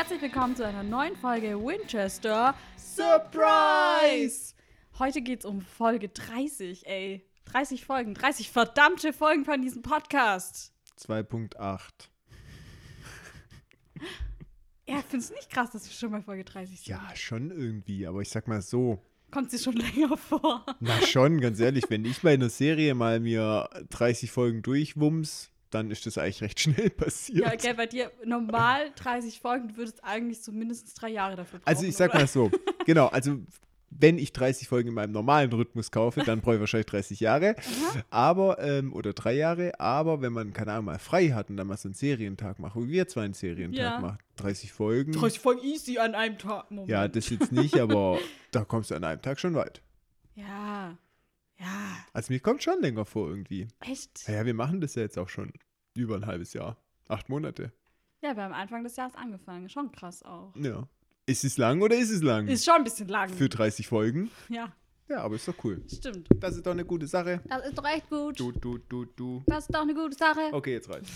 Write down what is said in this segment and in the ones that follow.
herzlich willkommen zu einer neuen Folge Winchester Surprise! Heute geht's um Folge 30, ey. 30 Folgen, 30 verdammte Folgen von diesem Podcast. 2.8. Ja, findest du nicht krass, dass wir schon bei Folge 30 sind? Ja, schon irgendwie, aber ich sag mal so. Kommt sie schon länger vor? Na schon, ganz ehrlich, wenn ich bei einer Serie mal mir 30 Folgen durchwumms, dann ist das eigentlich recht schnell passiert. Ja, gell, bei dir normal 30 Folgen, du würdest eigentlich so mindestens drei Jahre dafür brauchen. also ich sag oder? mal so, genau, also wenn ich 30 Folgen in meinem normalen Rhythmus kaufe, dann brauche ich wahrscheinlich 30 Jahre, aber, ähm, oder drei Jahre, aber wenn man, keine Ahnung, mal frei hat und dann mal so einen Serientag macht, wie wir zwei einen Serientag Ja. machen, 30 Folgen, 30 Folgen easy an einem Tag. Moment. ja, das jetzt nicht, aber da kommst du an einem Tag schon weit. Ja. Ja. Also mir kommt schon länger vor irgendwie. Echt? Naja, wir machen das ja jetzt auch schon über ein halbes Jahr. Acht Monate. Ja, wir haben Anfang des Jahres angefangen. Schon krass auch. Ja. Ist es lang oder ist es lang? Ist schon ein bisschen lang. Für 30 Folgen. ja, Ja, aber ist doch cool. stimmt. Das ist doch eine gute Sache. Das ist doch echt gut. Du, du, du, du. Das ist doch eine gute Sache. Okay, jetzt reicht's.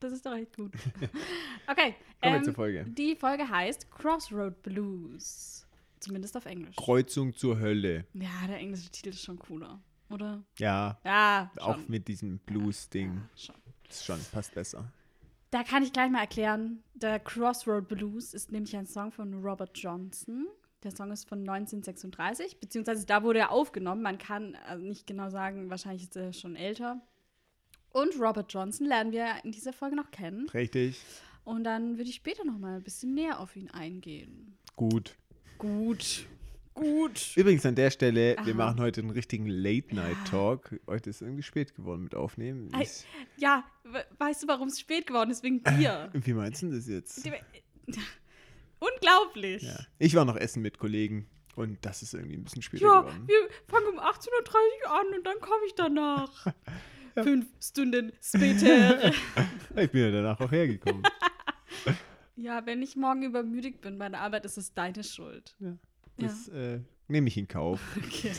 Das ist doch echt gut. Okay. Kommen wir ähm, zur Folge. Die Folge heißt Crossroad Blues. Zumindest auf Englisch. Kreuzung zur Hölle. ja, der englische Titel ist schon cooler, oder? Ja, Ja, schon. auch mit diesem Blues-Ding. Ja, schon. Ist schon, passt besser. Da kann ich gleich mal erklären. Der Crossroad Blues ist nämlich ein Song von Robert Johnson. Der Song ist von 1936, beziehungsweise da wurde er aufgenommen. Man kann also nicht genau sagen, wahrscheinlich ist er schon älter. Und Robert Johnson lernen wir in dieser Folge noch kennen. Richtig. Und dann würde ich später noch mal ein bisschen näher auf ihn eingehen. Gut. Gut. Gut. Übrigens an der Stelle, Aha. wir machen heute einen richtigen Late-Night-Talk. Heute ist irgendwie spät geworden mit Aufnehmen. Ich, Ja, we- weißt du, warum es spät geworden ist? Wegen dir. wie meinst du das jetzt? Unglaublich. Ja. Ich war noch essen mit Kollegen und das ist irgendwie ein bisschen später Ja, geworden. wir fangen um 18.30 Uhr an und dann komme ich danach. Fünf Stunden später. Ich bin ja danach auch hergekommen. ja, wenn ich morgen übermüdet bin bei der Arbeit, ist es deine Schuld. Ja. Das äh, nehme ich in Kauf. Okay.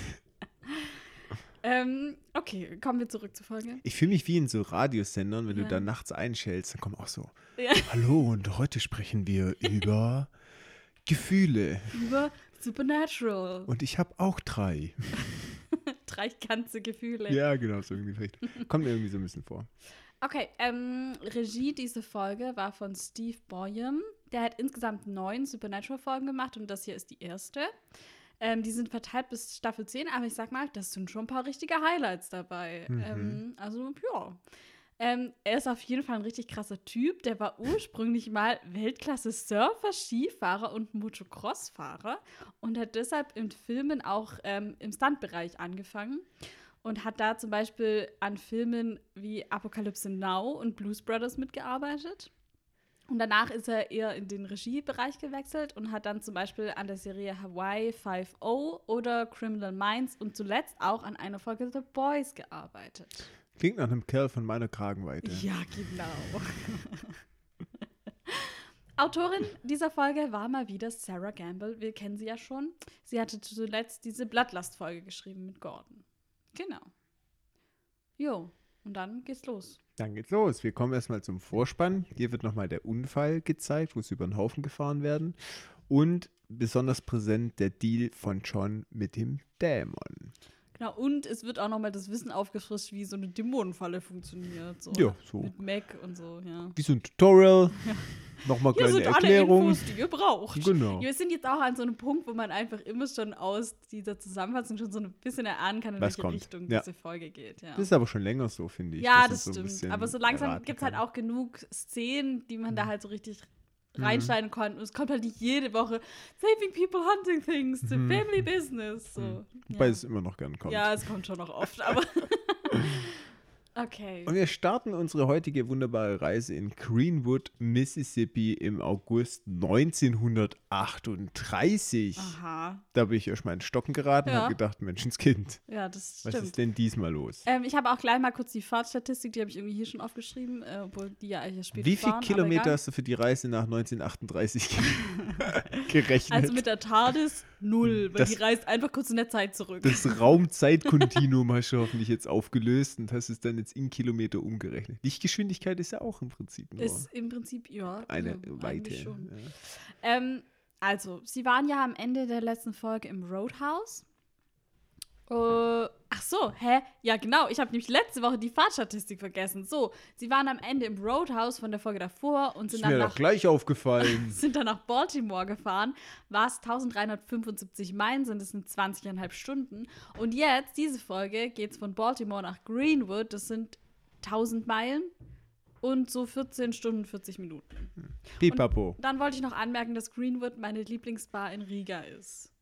ähm, okay, kommen wir zurück zur Folge. Ich fühle mich wie in so Radiosendern, wenn Ja. du da nachts einschältst, dann kommen auch so, Ja. hallo und heute sprechen wir über Gefühle. Über Supernatural. Und ich habe auch drei. Drei ganze Gefühle. Ja, genau, so irgendwie vielleicht. Kommt mir irgendwie so ein bisschen vor. Okay, ähm, Regie dieser Folge war von Steve Boyum. Der hat insgesamt neun Supernatural-Folgen gemacht und das hier ist die erste. Ähm, die sind verteilt bis Staffel 10, aber ich sag mal, das sind schon ein paar richtige Highlights dabei. Mhm. Ähm, also, ja. Ähm, er ist auf jeden Fall ein richtig krasser Typ. Der war ursprünglich mal Weltklasse-Surfer, Skifahrer und Motocross-Fahrer und hat deshalb in Filmen auch ähm, im Stuntbereich angefangen und hat da zum Beispiel an Filmen wie Apocalypse Now und Blues Brothers mitgearbeitet. Und danach ist er eher in den Regiebereich gewechselt und hat dann zum Beispiel an der Serie Hawaii 5.0 oder Criminal Minds und zuletzt auch an einer Folge The Boys gearbeitet. Klingt nach einem Kerl von meiner Kragenweite. Ja, genau. Autorin dieser Folge war mal wieder Sarah Gamble. Wir kennen sie ja schon. Sie hatte zuletzt diese Blattlast-Folge geschrieben mit Gordon. Genau. Jo, und dann geht's los. Dann geht's los. Wir kommen erstmal zum Vorspann. Hier wird nochmal der Unfall gezeigt, wo sie über den Haufen gefahren werden. Und besonders präsent der Deal von John mit dem Dämon. Genau, und es wird auch nochmal das Wissen aufgefrischt, wie so eine Dämonenfalle funktioniert. So. Ja, so. Mit Mac und so, ja. Wie so ein Tutorial. Nochmal Hier kleine sind alle Erklärung. Infos, die ihr braucht. Genau. Wir sind jetzt auch an so einem Punkt, wo man einfach immer schon aus dieser Zusammenfassung schon so ein bisschen erahnen kann, in Was welche kommt. Richtung Ja. diese Folge geht. Ja, Das ist aber schon länger so, finde ich. ja das so ein stimmt. bisschen Aber so langsam gibt es halt auch genug Szenen, die man Mhm. da halt so richtig reinschneiden konnte. Und es kommt halt nicht jede Woche Saving People Hunting Things, the Mhm. Family Business. So. Wobei Ja. es immer noch gern kommt. ja, es kommt schon noch oft, aber. okay. Und wir starten unsere heutige wunderbare Reise in Greenwood, Mississippi im August 1938. Aha. Da bin ich erstmal in Stocken geraten und Ja. habe gedacht, Menschenskind, Ja, das was stimmt. ist denn diesmal los? Ähm, ich habe auch gleich mal kurz die Fahrtstatistik, die habe ich irgendwie hier schon aufgeschrieben, äh, obwohl die ja eigentlich spät Wie viele Kilometer hast du für die Reise nach 1938 ge- gerechnet? Also mit der TARDIS null, weil Das- die reist einfach kurz in der Zeit zurück. Das Raumzeitkontinuum hast du hoffentlich jetzt aufgelöst und hast es dann jetzt in Kilometer umgerechnet. Lichtgeschwindigkeit ist ja auch im Prinzip nur ist im Prinzip, ja. eine ja, Weite. eigentlich Schon. Ja. Ähm, also, sie waren ja am Ende der letzten Folge im Roadhouse. Äh, ach so, hä? Ja, genau. Ich habe nämlich letzte Woche die Fahrtstatistik vergessen. So, sie waren am Ende im Roadhouse von der Folge davor und sind Ist dann mir nach doch gleich aufgefallen. sind dann nach Baltimore gefahren, was 1375 Meilen sind, das sind 20,5 Stunden. Und jetzt, diese Folge, geht es von Baltimore nach Greenwood, das sind 1000 Meilen und so 14 Stunden, 40 Minuten. Pipapo. Dann wollte ich noch anmerken, dass Greenwood meine Lieblingsbar in Riga ist.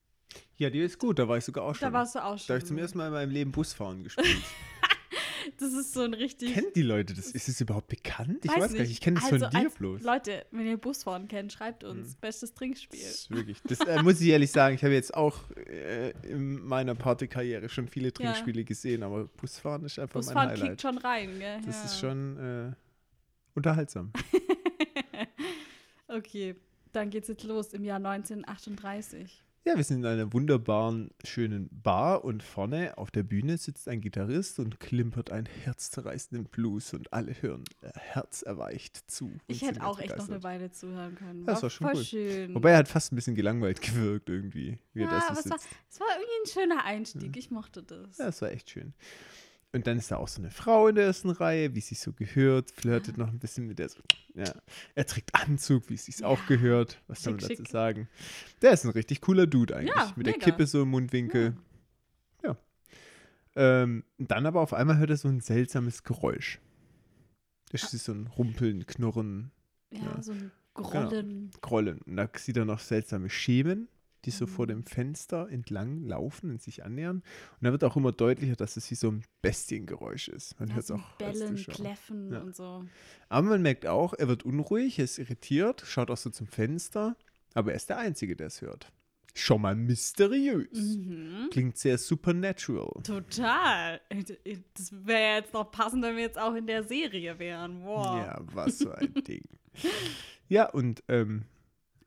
Ja, die ist gut, da war ich sogar auch schon. Da warst du auch Da schon. habe ich zum ersten Mal in meinem Leben Busfahren gespielt. Das ist so ein richtig. Kennen die Leute das? Ist es überhaupt bekannt? Ich weiß, gar nicht, ich kenne das Also von dir bloß. Hm. Leute, wenn ihr Busfahren kennt, schreibt uns. Bestes Trinkspiel. Das ist wirklich, das äh, muss ich ehrlich sagen, ich habe jetzt auch äh, in meiner Partykarriere schon viele Trinkspiele gesehen, aber Busfahren ist einfach Busfahren mein kickt Highlight. schon rein, gell? Das ja. ist schon äh, unterhaltsam. Okay, dann geht's jetzt los im Jahr 1938. Ja, wir sind in einer wunderbaren, schönen Bar und vorne auf der Bühne sitzt ein Gitarrist und klimpert einen herzzerreißenden Blues und alle hören äh, herzerweicht zu. Ich hätte auch echt noch eine. Weile zuhören können. Das war schon voll cool. schön. Wobei er hat fast ein bisschen gelangweilt gewirkt irgendwie, wie ja, aber es war, es war irgendwie ein schöner Einstieg. Ich mochte das. Ja, das war echt schön. Und dann ist da auch so eine Frau in der ersten Reihe, wie es sich so gehört, flirtet noch ein bisschen mit der. So, ja. Er trägt Anzug, wie es sich auch gehört. Was soll man dazu sagen? Der ist ein richtig cooler Dude eigentlich. Ja, mit der mega. Kippe so im Mundwinkel. Ja. Ähm, dann aber auf einmal hört er so ein seltsames Geräusch. Das ist so ein Rumpeln, Knurren, ja, ja. so ein Grollen. Grollen. Und da sieht er noch seltsame Schemen, die so vor Mhm. dem Fenster entlang laufen und sich annähern. Und da wird auch immer deutlicher, dass es wie so ein Bestiengeräusch ist. Man hört es auch Bellen. Kläffen Ja. und so. Aber man merkt auch, er wird unruhig, er ist irritiert, schaut auch so zum Fenster, aber er ist der Einzige, der es hört. Schon mal mysteriös. Mhm. Klingt sehr supernatural. Total. Das wäre jetzt noch passend, wenn wir jetzt auch in der Serie wären. Wow. Ja, was für ein Ding. Ja, und ähm,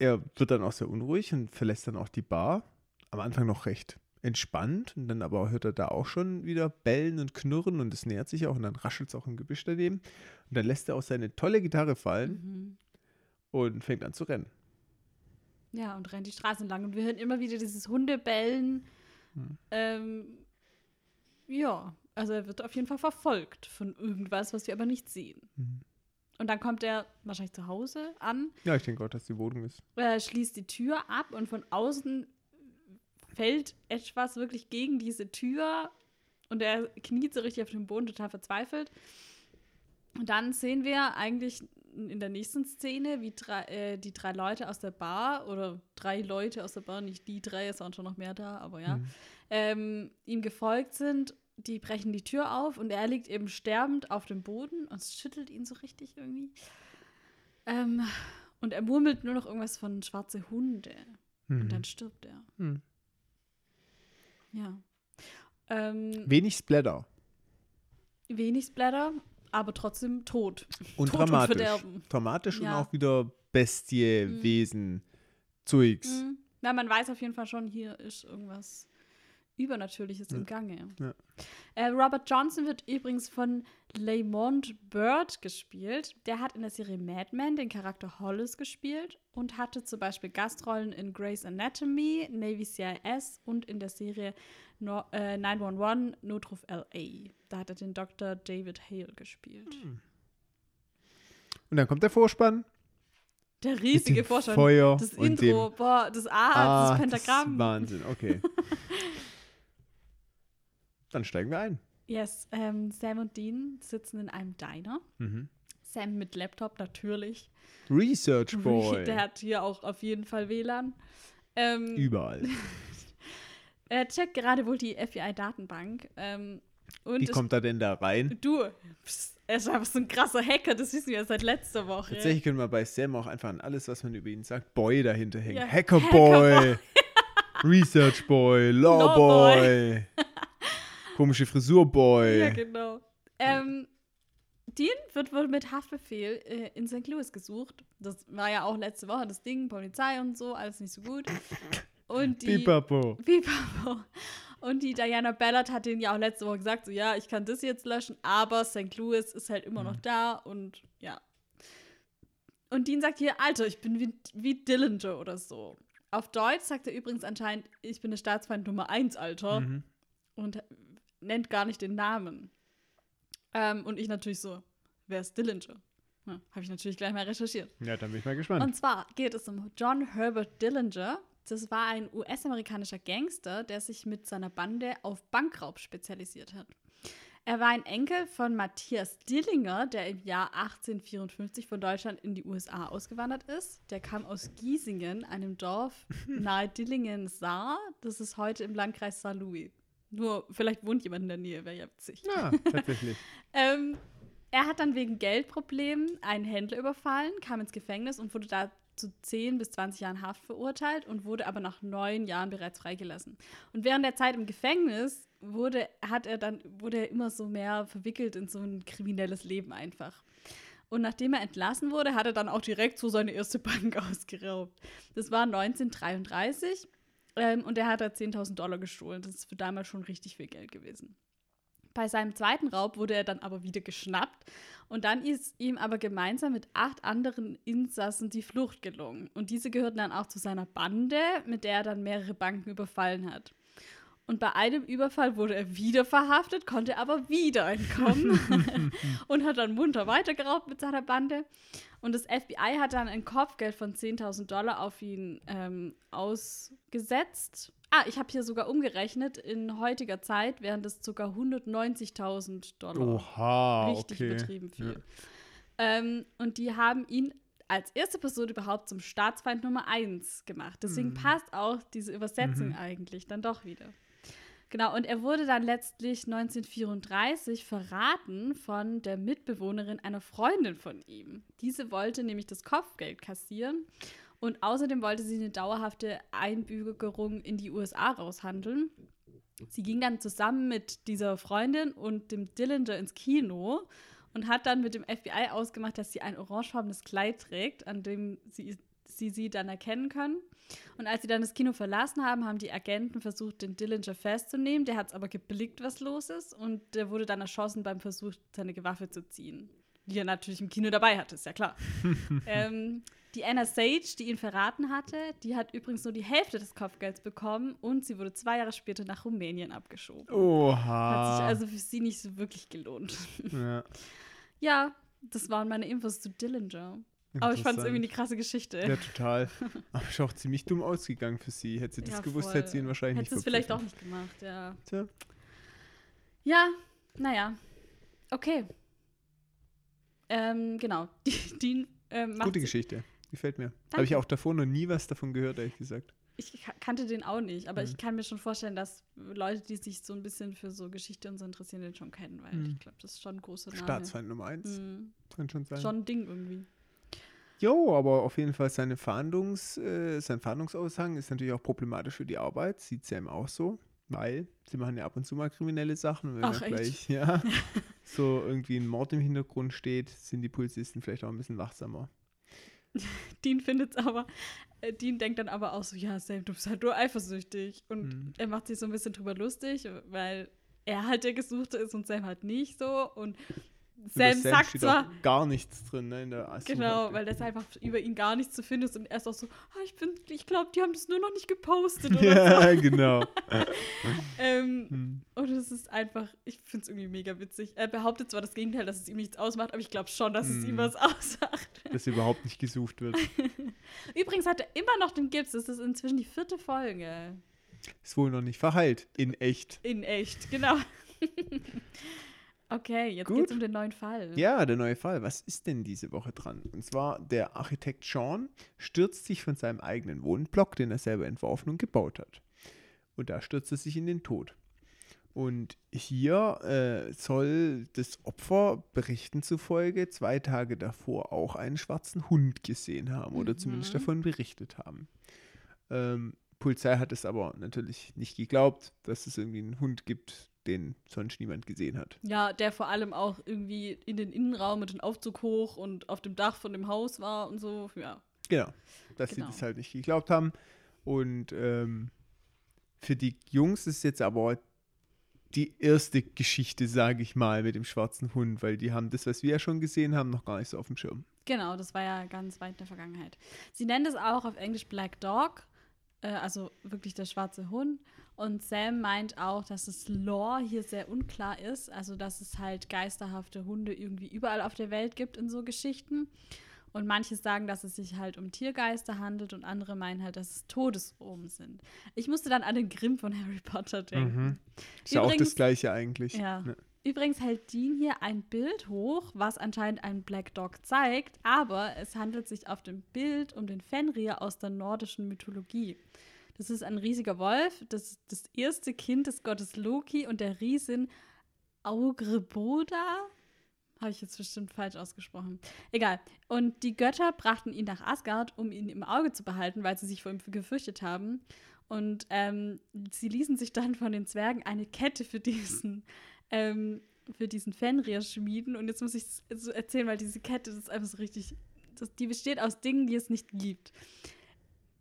er wird dann auch sehr unruhig und verlässt dann auch die Bar. Am Anfang noch recht entspannt und dann aber hört er da auch schon wieder bellen und knurren und es nähert sich auch und dann raschelt es auch im Gebüsch daneben. Und dann lässt er auch seine tolle Gitarre fallen Mhm. und fängt an zu rennen. Ja, und rennt die Straße entlang. Und wir hören immer wieder dieses Hundebellen. Hm. Ähm, ja, also er wird auf jeden Fall verfolgt von irgendwas, was wir aber nicht sehen. Mhm. Und dann kommt er wahrscheinlich zu Hause an, Ja, ich denke auch, dass die Wohnung ist. äh, schließt die Tür ab und von außen fällt etwas wirklich gegen diese Tür und er kniet so richtig auf dem Boden, total verzweifelt. Und dann sehen wir eigentlich in der nächsten Szene, wie drei, äh, die drei Leute aus der Bar oder drei Leute aus der Bar, nicht die drei, es waren schon noch mehr da, aber ja, Mhm. ähm, ihm gefolgt sind. Die brechen die Tür auf und er liegt eben sterbend auf dem Boden und es schüttelt ihn so richtig irgendwie. Ähm, und er murmelt nur noch irgendwas von schwarze Hunde. Mhm. Und dann stirbt er. Mhm. Ja. Ähm, Wenig Splatter wenig Splatter, aber trotzdem tot. und und dramatisch. Verderben. dramatisch und Ja. auch wieder Bestie, Mhm. Wesen, Zeugs. Mhm. Na, man weiß auf jeden Fall schon, hier ist irgendwas Übernatürliches Ja. im Gange. Ja. Äh, Robert Johnson wird übrigens von Lamont Bird gespielt. Der hat in der Serie Mad Men den Charakter Hollis gespielt und hatte zum Beispiel Gastrollen in Grey's Anatomy, Navy CIS und in der Serie no äh, 911 Notruf LA. Da hat er den Dr. David Hale gespielt. Und dann kommt der Vorspann. Der riesige dem Vorstand. Feuer Das Intro, boah, das A, Ah, das Pentagramm. ist Wahnsinn, okay. Dann steigen wir ein. Yes, ähm, Sam und Dean sitzen in einem Diner. Mhm. Sam mit Laptop natürlich. Research Boy. Der hat hier auch auf jeden Fall WLAN. Ähm, Überall. er checkt gerade wohl die FBI-Datenbank. Ähm, und Wie kommt er denn da rein? du, pst, er ist einfach so ein krasser Hacker, das wissen wir seit letzter Woche. Tatsächlich können wir bei Sam auch einfach an alles, was man über ihn sagt, Boy dahinter hängen. Ja, Hacker Hacker Boy. Research Boy. Law Law Boy. Komische Frisur Boy. Ja, genau. Ähm, Dean wird wohl mit Haftbefehl äh, in St. Louis gesucht. Das war ja auch letzte Woche das Ding, Polizei und so, alles nicht so gut. Und die, Pipapo. Pipapo. Und die Diana Ballard hat denen ja auch letzte Woche gesagt, so ja, ich kann das jetzt löschen, aber St. Louis ist halt immer noch da und ja. Und Dean sagt hier, Alter, ich bin wie, wie Dillinger oder so. Auf Deutsch sagt er übrigens anscheinend, ich bin der Staatsfeind Nummer 1, Alter. Mhm. Und nennt gar nicht den Namen. Ähm, und ich natürlich so, wer ist Dillinger? Ja, Habe ich natürlich gleich mal recherchiert. Ja, dann bin ich mal gespannt. Und zwar geht es um John Herbert Dillinger. Das war ein US-amerikanischer Gangster, der sich mit seiner Bande auf Bankraub spezialisiert hat. Er war ein Enkel von Matthias Dillinger, der im Jahr 1854 von Deutschland in die USA ausgewandert ist. Der kam aus Giesingen, einem Dorf nahe Dillingen-Saar. Das ist heute im Landkreis Saarlouis. Nur, vielleicht wohnt jemand in der Nähe, wäre ja witzig. ja, tatsächlich. Ähm, er hat dann wegen Geldproblemen einen Händler überfallen, kam ins Gefängnis und wurde da zu 10 bis 20 Jahren Haft verurteilt und wurde aber nach neun Jahren bereits freigelassen. Und während der Zeit im Gefängnis wurde, hat er dann, wurde er immer so mehr verwickelt in so ein kriminelles Leben einfach. Und nachdem er entlassen wurde, hat er dann auch direkt so seine erste Bank ausgeraubt. Das war 1933 ähm, und er hat da 10.000 Dollar gestohlen. Das ist für damals schon richtig viel Geld gewesen. Bei seinem zweiten Raub wurde er dann aber wieder geschnappt und dann ist ihm aber gemeinsam mit acht anderen Insassen die Flucht gelungen. Und diese gehörten dann auch zu seiner Bande, mit der er dann mehrere Banken überfallen hat. Und bei einem Überfall wurde er wieder verhaftet, konnte aber wieder entkommen und hat dann munter weitergeraubt mit seiner Bande. Und das FBI hat dann ein Kopfgeld von 10.000 Dollar auf ihn ähm, ausgesetzt. Ah, ich habe hier sogar umgerechnet. In heutiger Zeit wären das sogar 190.000 Dollar. Oha, Richtig okay. übertrieben viel. Ja. Ähm, und die haben ihn als erste Person überhaupt zum Staatsfeind Nummer 1 gemacht. Deswegen Mhm. passt auch diese Übersetzung Mhm. eigentlich dann doch wieder. Genau, und er wurde dann letztlich 1934 verraten von der Mitbewohnerin einer Freundin von ihm. Diese wollte nämlich das Kopfgeld kassieren und außerdem wollte sie eine dauerhafte Einbürgerung in die USA raushandeln. Sie ging dann zusammen mit dieser Freundin und dem Dillinger ins Kino und hat dann mit dem FBI ausgemacht, dass sie ein orangefarbenes Kleid trägt, an dem sie sie, sie dann erkennen können. Und als sie dann das Kino verlassen haben, haben die Agenten versucht, den Dillinger festzunehmen. Der hat es aber geblickt, was los ist. Und der wurde dann erschossen beim Versuch, seine Waffe zu ziehen. Die er natürlich im Kino dabei hatte, ist ja klar. ähm, die Anna Sage, die ihn verraten hatte, die hat übrigens nur die Hälfte des Kopfgelds bekommen und sie wurde zwei Jahre später nach Rumänien abgeschoben. Oha. Hat sich also für sie nicht so wirklich gelohnt. ja, Ja, das waren meine Infos zu Dillinger. Aber ich fand es irgendwie eine krasse Geschichte. Ja, total. Aber ist auch ziemlich dumm ausgegangen für sie. Hätte sie das Ja, gewusst, voll. hätte sie ihn wahrscheinlich Hättest du es nicht vielleicht auch nicht gemacht, ja. Tja. Ja, naja. Okay. Ähm, genau. Die, die ähm, Gute Geschichte. Gefällt mir. Habe ich auch davor noch nie was davon gehört, ehrlich gesagt. Ich ka- kannte den auch nicht, aber Mhm. ich kann mir schon vorstellen, dass Leute, die sich so ein bisschen für so Geschichte und so interessieren, den schon kennen, weil Mhm. ich glaube, das ist schon ein großer Name. Staatsfeind Nummer eins. Mhm. Kann schon sein. Schon ein Ding irgendwie. Jo, aber auf jeden Fall seine Fahndungs, äh, sein Fahndungsaushang ist natürlich auch problematisch für die Arbeit. Sieht ihm auch so, weil sie machen ja ab und zu mal kriminelle Sachen. Und wenn Ach, gleich ja, so irgendwie ein Mord im Hintergrund steht, sind die Polizisten vielleicht auch ein bisschen wachsamer. Dean findet es aber, äh, Dean denkt dann aber auch so, ja, Sam, du bist halt nur eifersüchtig. Und Mhm. er macht sich so ein bisschen drüber lustig, weil er halt der Gesuchte ist und Sam halt nicht so. Und Über Sam sagt zwar, gar nichts drin ne, in der Assumption. Genau, weil das einfach über ihn gar nichts zu finden ist und er ist auch so, ah, ich bin, ich glaube, die haben das nur noch nicht gepostet oder Ja, genau. so. Ähm, Hm. und es ist einfach, ich finde es irgendwie mega witzig. Er behauptet zwar das Gegenteil, dass es ihm nichts ausmacht, aber ich glaube schon, dass es ihm Mhm. was ausmacht. Dass überhaupt nicht gesucht wird. Übrigens hat er immer noch den Gips, das ist inzwischen die vierte Folge. Ist wohl noch nicht verheilt. In echt. In echt, genau. Okay, jetzt Gut. geht's um den neuen Fall. Ja, der neue Fall. Was ist denn diese Woche dran? Und zwar, der Architekt Sean stürzt sich von seinem eigenen Wohnblock, den er selber entworfen und gebaut hat. Und da stürzt er sich in den Tod. Und hier äh, soll das Opfer Berichten zufolge zwei Tage davor auch einen schwarzen Hund gesehen haben oder zumindest Mhm. davon berichtet haben. Ähm, Polizei hat es aber natürlich nicht geglaubt, dass es irgendwie einen Hund gibt, den sonst niemand gesehen hat. Ja, der vor allem auch irgendwie in den Innenraum mit dem Aufzug hoch und auf dem Dach von dem Haus war und so. Ja. Genau, dass Genau. sie das halt nicht geglaubt haben. Und ähm, für die Jungs ist jetzt aber die erste Geschichte, sage ich mal, mit dem schwarzen Hund, weil die haben das, was wir ja schon gesehen haben, noch gar nicht so auf dem Schirm. Genau, das war ja ganz weit in der Vergangenheit. Sie nennt es auch auf Englisch Black Dog, also wirklich der schwarze Hund. Und Sam meint auch, dass das Lore hier sehr unklar ist, also dass es halt geisterhafte Hunde irgendwie überall auf der Welt gibt in so Geschichten. Und manche sagen, dass es sich halt um Tiergeister handelt und andere meinen halt, dass es Todesomen sind. Ich musste dann an den Grimm von Harry Potter denken. Mhm. Ist ja auch das Gleiche eigentlich. Ja. Ne? Übrigens hält Dean hier ein Bild hoch, was anscheinend einen Black Dog zeigt, aber es handelt sich auf dem Bild um den Fenrir aus der nordischen Mythologie. Das ist ein riesiger Wolf, das ist das erste Kind des Gottes Loki und der Riesin Augreboda. Habe ich jetzt bestimmt falsch ausgesprochen. Egal. Und die Götter brachten ihn nach Asgard, um ihn im Auge zu behalten, weil sie sich vor ihm gefürchtet haben. Und ähm, sie ließen sich dann von den Zwergen eine Kette für diesen, ähm, für diesen Fenrir schmieden. Und jetzt muss ich es so erzählen, weil diese Kette, das ist einfach so richtig, das, die besteht aus Dingen, die es nicht gibt.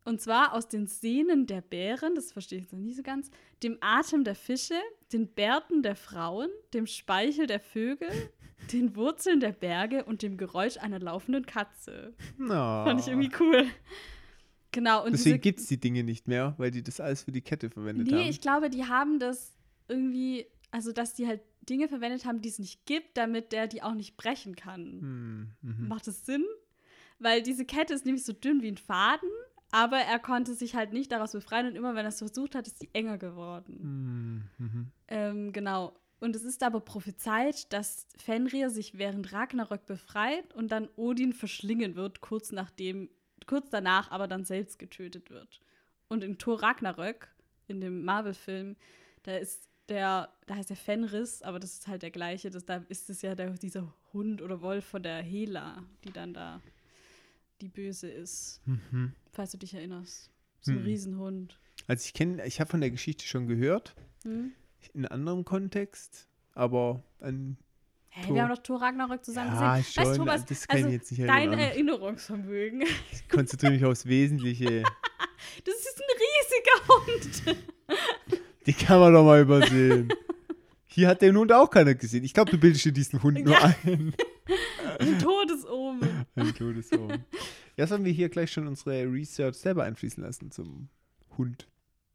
Und zwar aus den Sehnen der Bären, das verstehe ich noch nicht so ganz, dem Atem der Fische, den Bärten der Frauen, dem Speichel der Vögel, den Wurzeln der Berge und dem Geräusch einer laufenden Katze. No. Fand ich irgendwie cool. Genau. Und Deswegen gibt es die Dinge nicht mehr, weil die das alles für die Kette verwendet nee, haben. ich glaube, die haben das irgendwie, also dass die halt Dinge verwendet haben, die es nicht gibt, damit der die auch nicht brechen kann. Hm, mhm. Macht das Sinn? Weil diese Kette ist nämlich so dünn wie ein Faden, aber er konnte sich halt nicht daraus befreien und immer wenn er es versucht hat, ist sie enger geworden. Mhm. Ähm, genau. Und es ist aber prophezeit, dass Fenrir sich während Ragnarök befreit und dann Odin verschlingen wird, kurz nachdem, kurz danach aber dann selbst getötet wird. Und in Thor Ragnarök, in dem Marvel-Film, da ist der, da heißt der Fenris, aber das ist halt der gleiche, das, da ist es ja der, dieser Hund oder Wolf von der Hela, die dann da die Böse ist. Mhm. Falls du dich erinnerst. So ein Hm. Riesenhund. Also ich kenne, ich habe von der Geschichte schon gehört, Hm? in anderem Kontext, aber an, Hey, wir haben doch Thor Ragnarök zusammen ja, gesehen. schon, weißt Thomas, das kann also ich jetzt nicht dein erinnern. Erinnerungsvermögen. Ich konzentriere mich aufs Wesentliche. Das ist ein riesiger Hund. Die kann man doch mal übersehen. Hier hat den Hund auch keiner gesehen. Ich glaube, du bildest dir diesen Hund nur Ja. ein. Ein Todesomen. Ein Todesohren. Ja, sollen wir hier gleich schon unsere Research selber einfließen lassen zum Hund?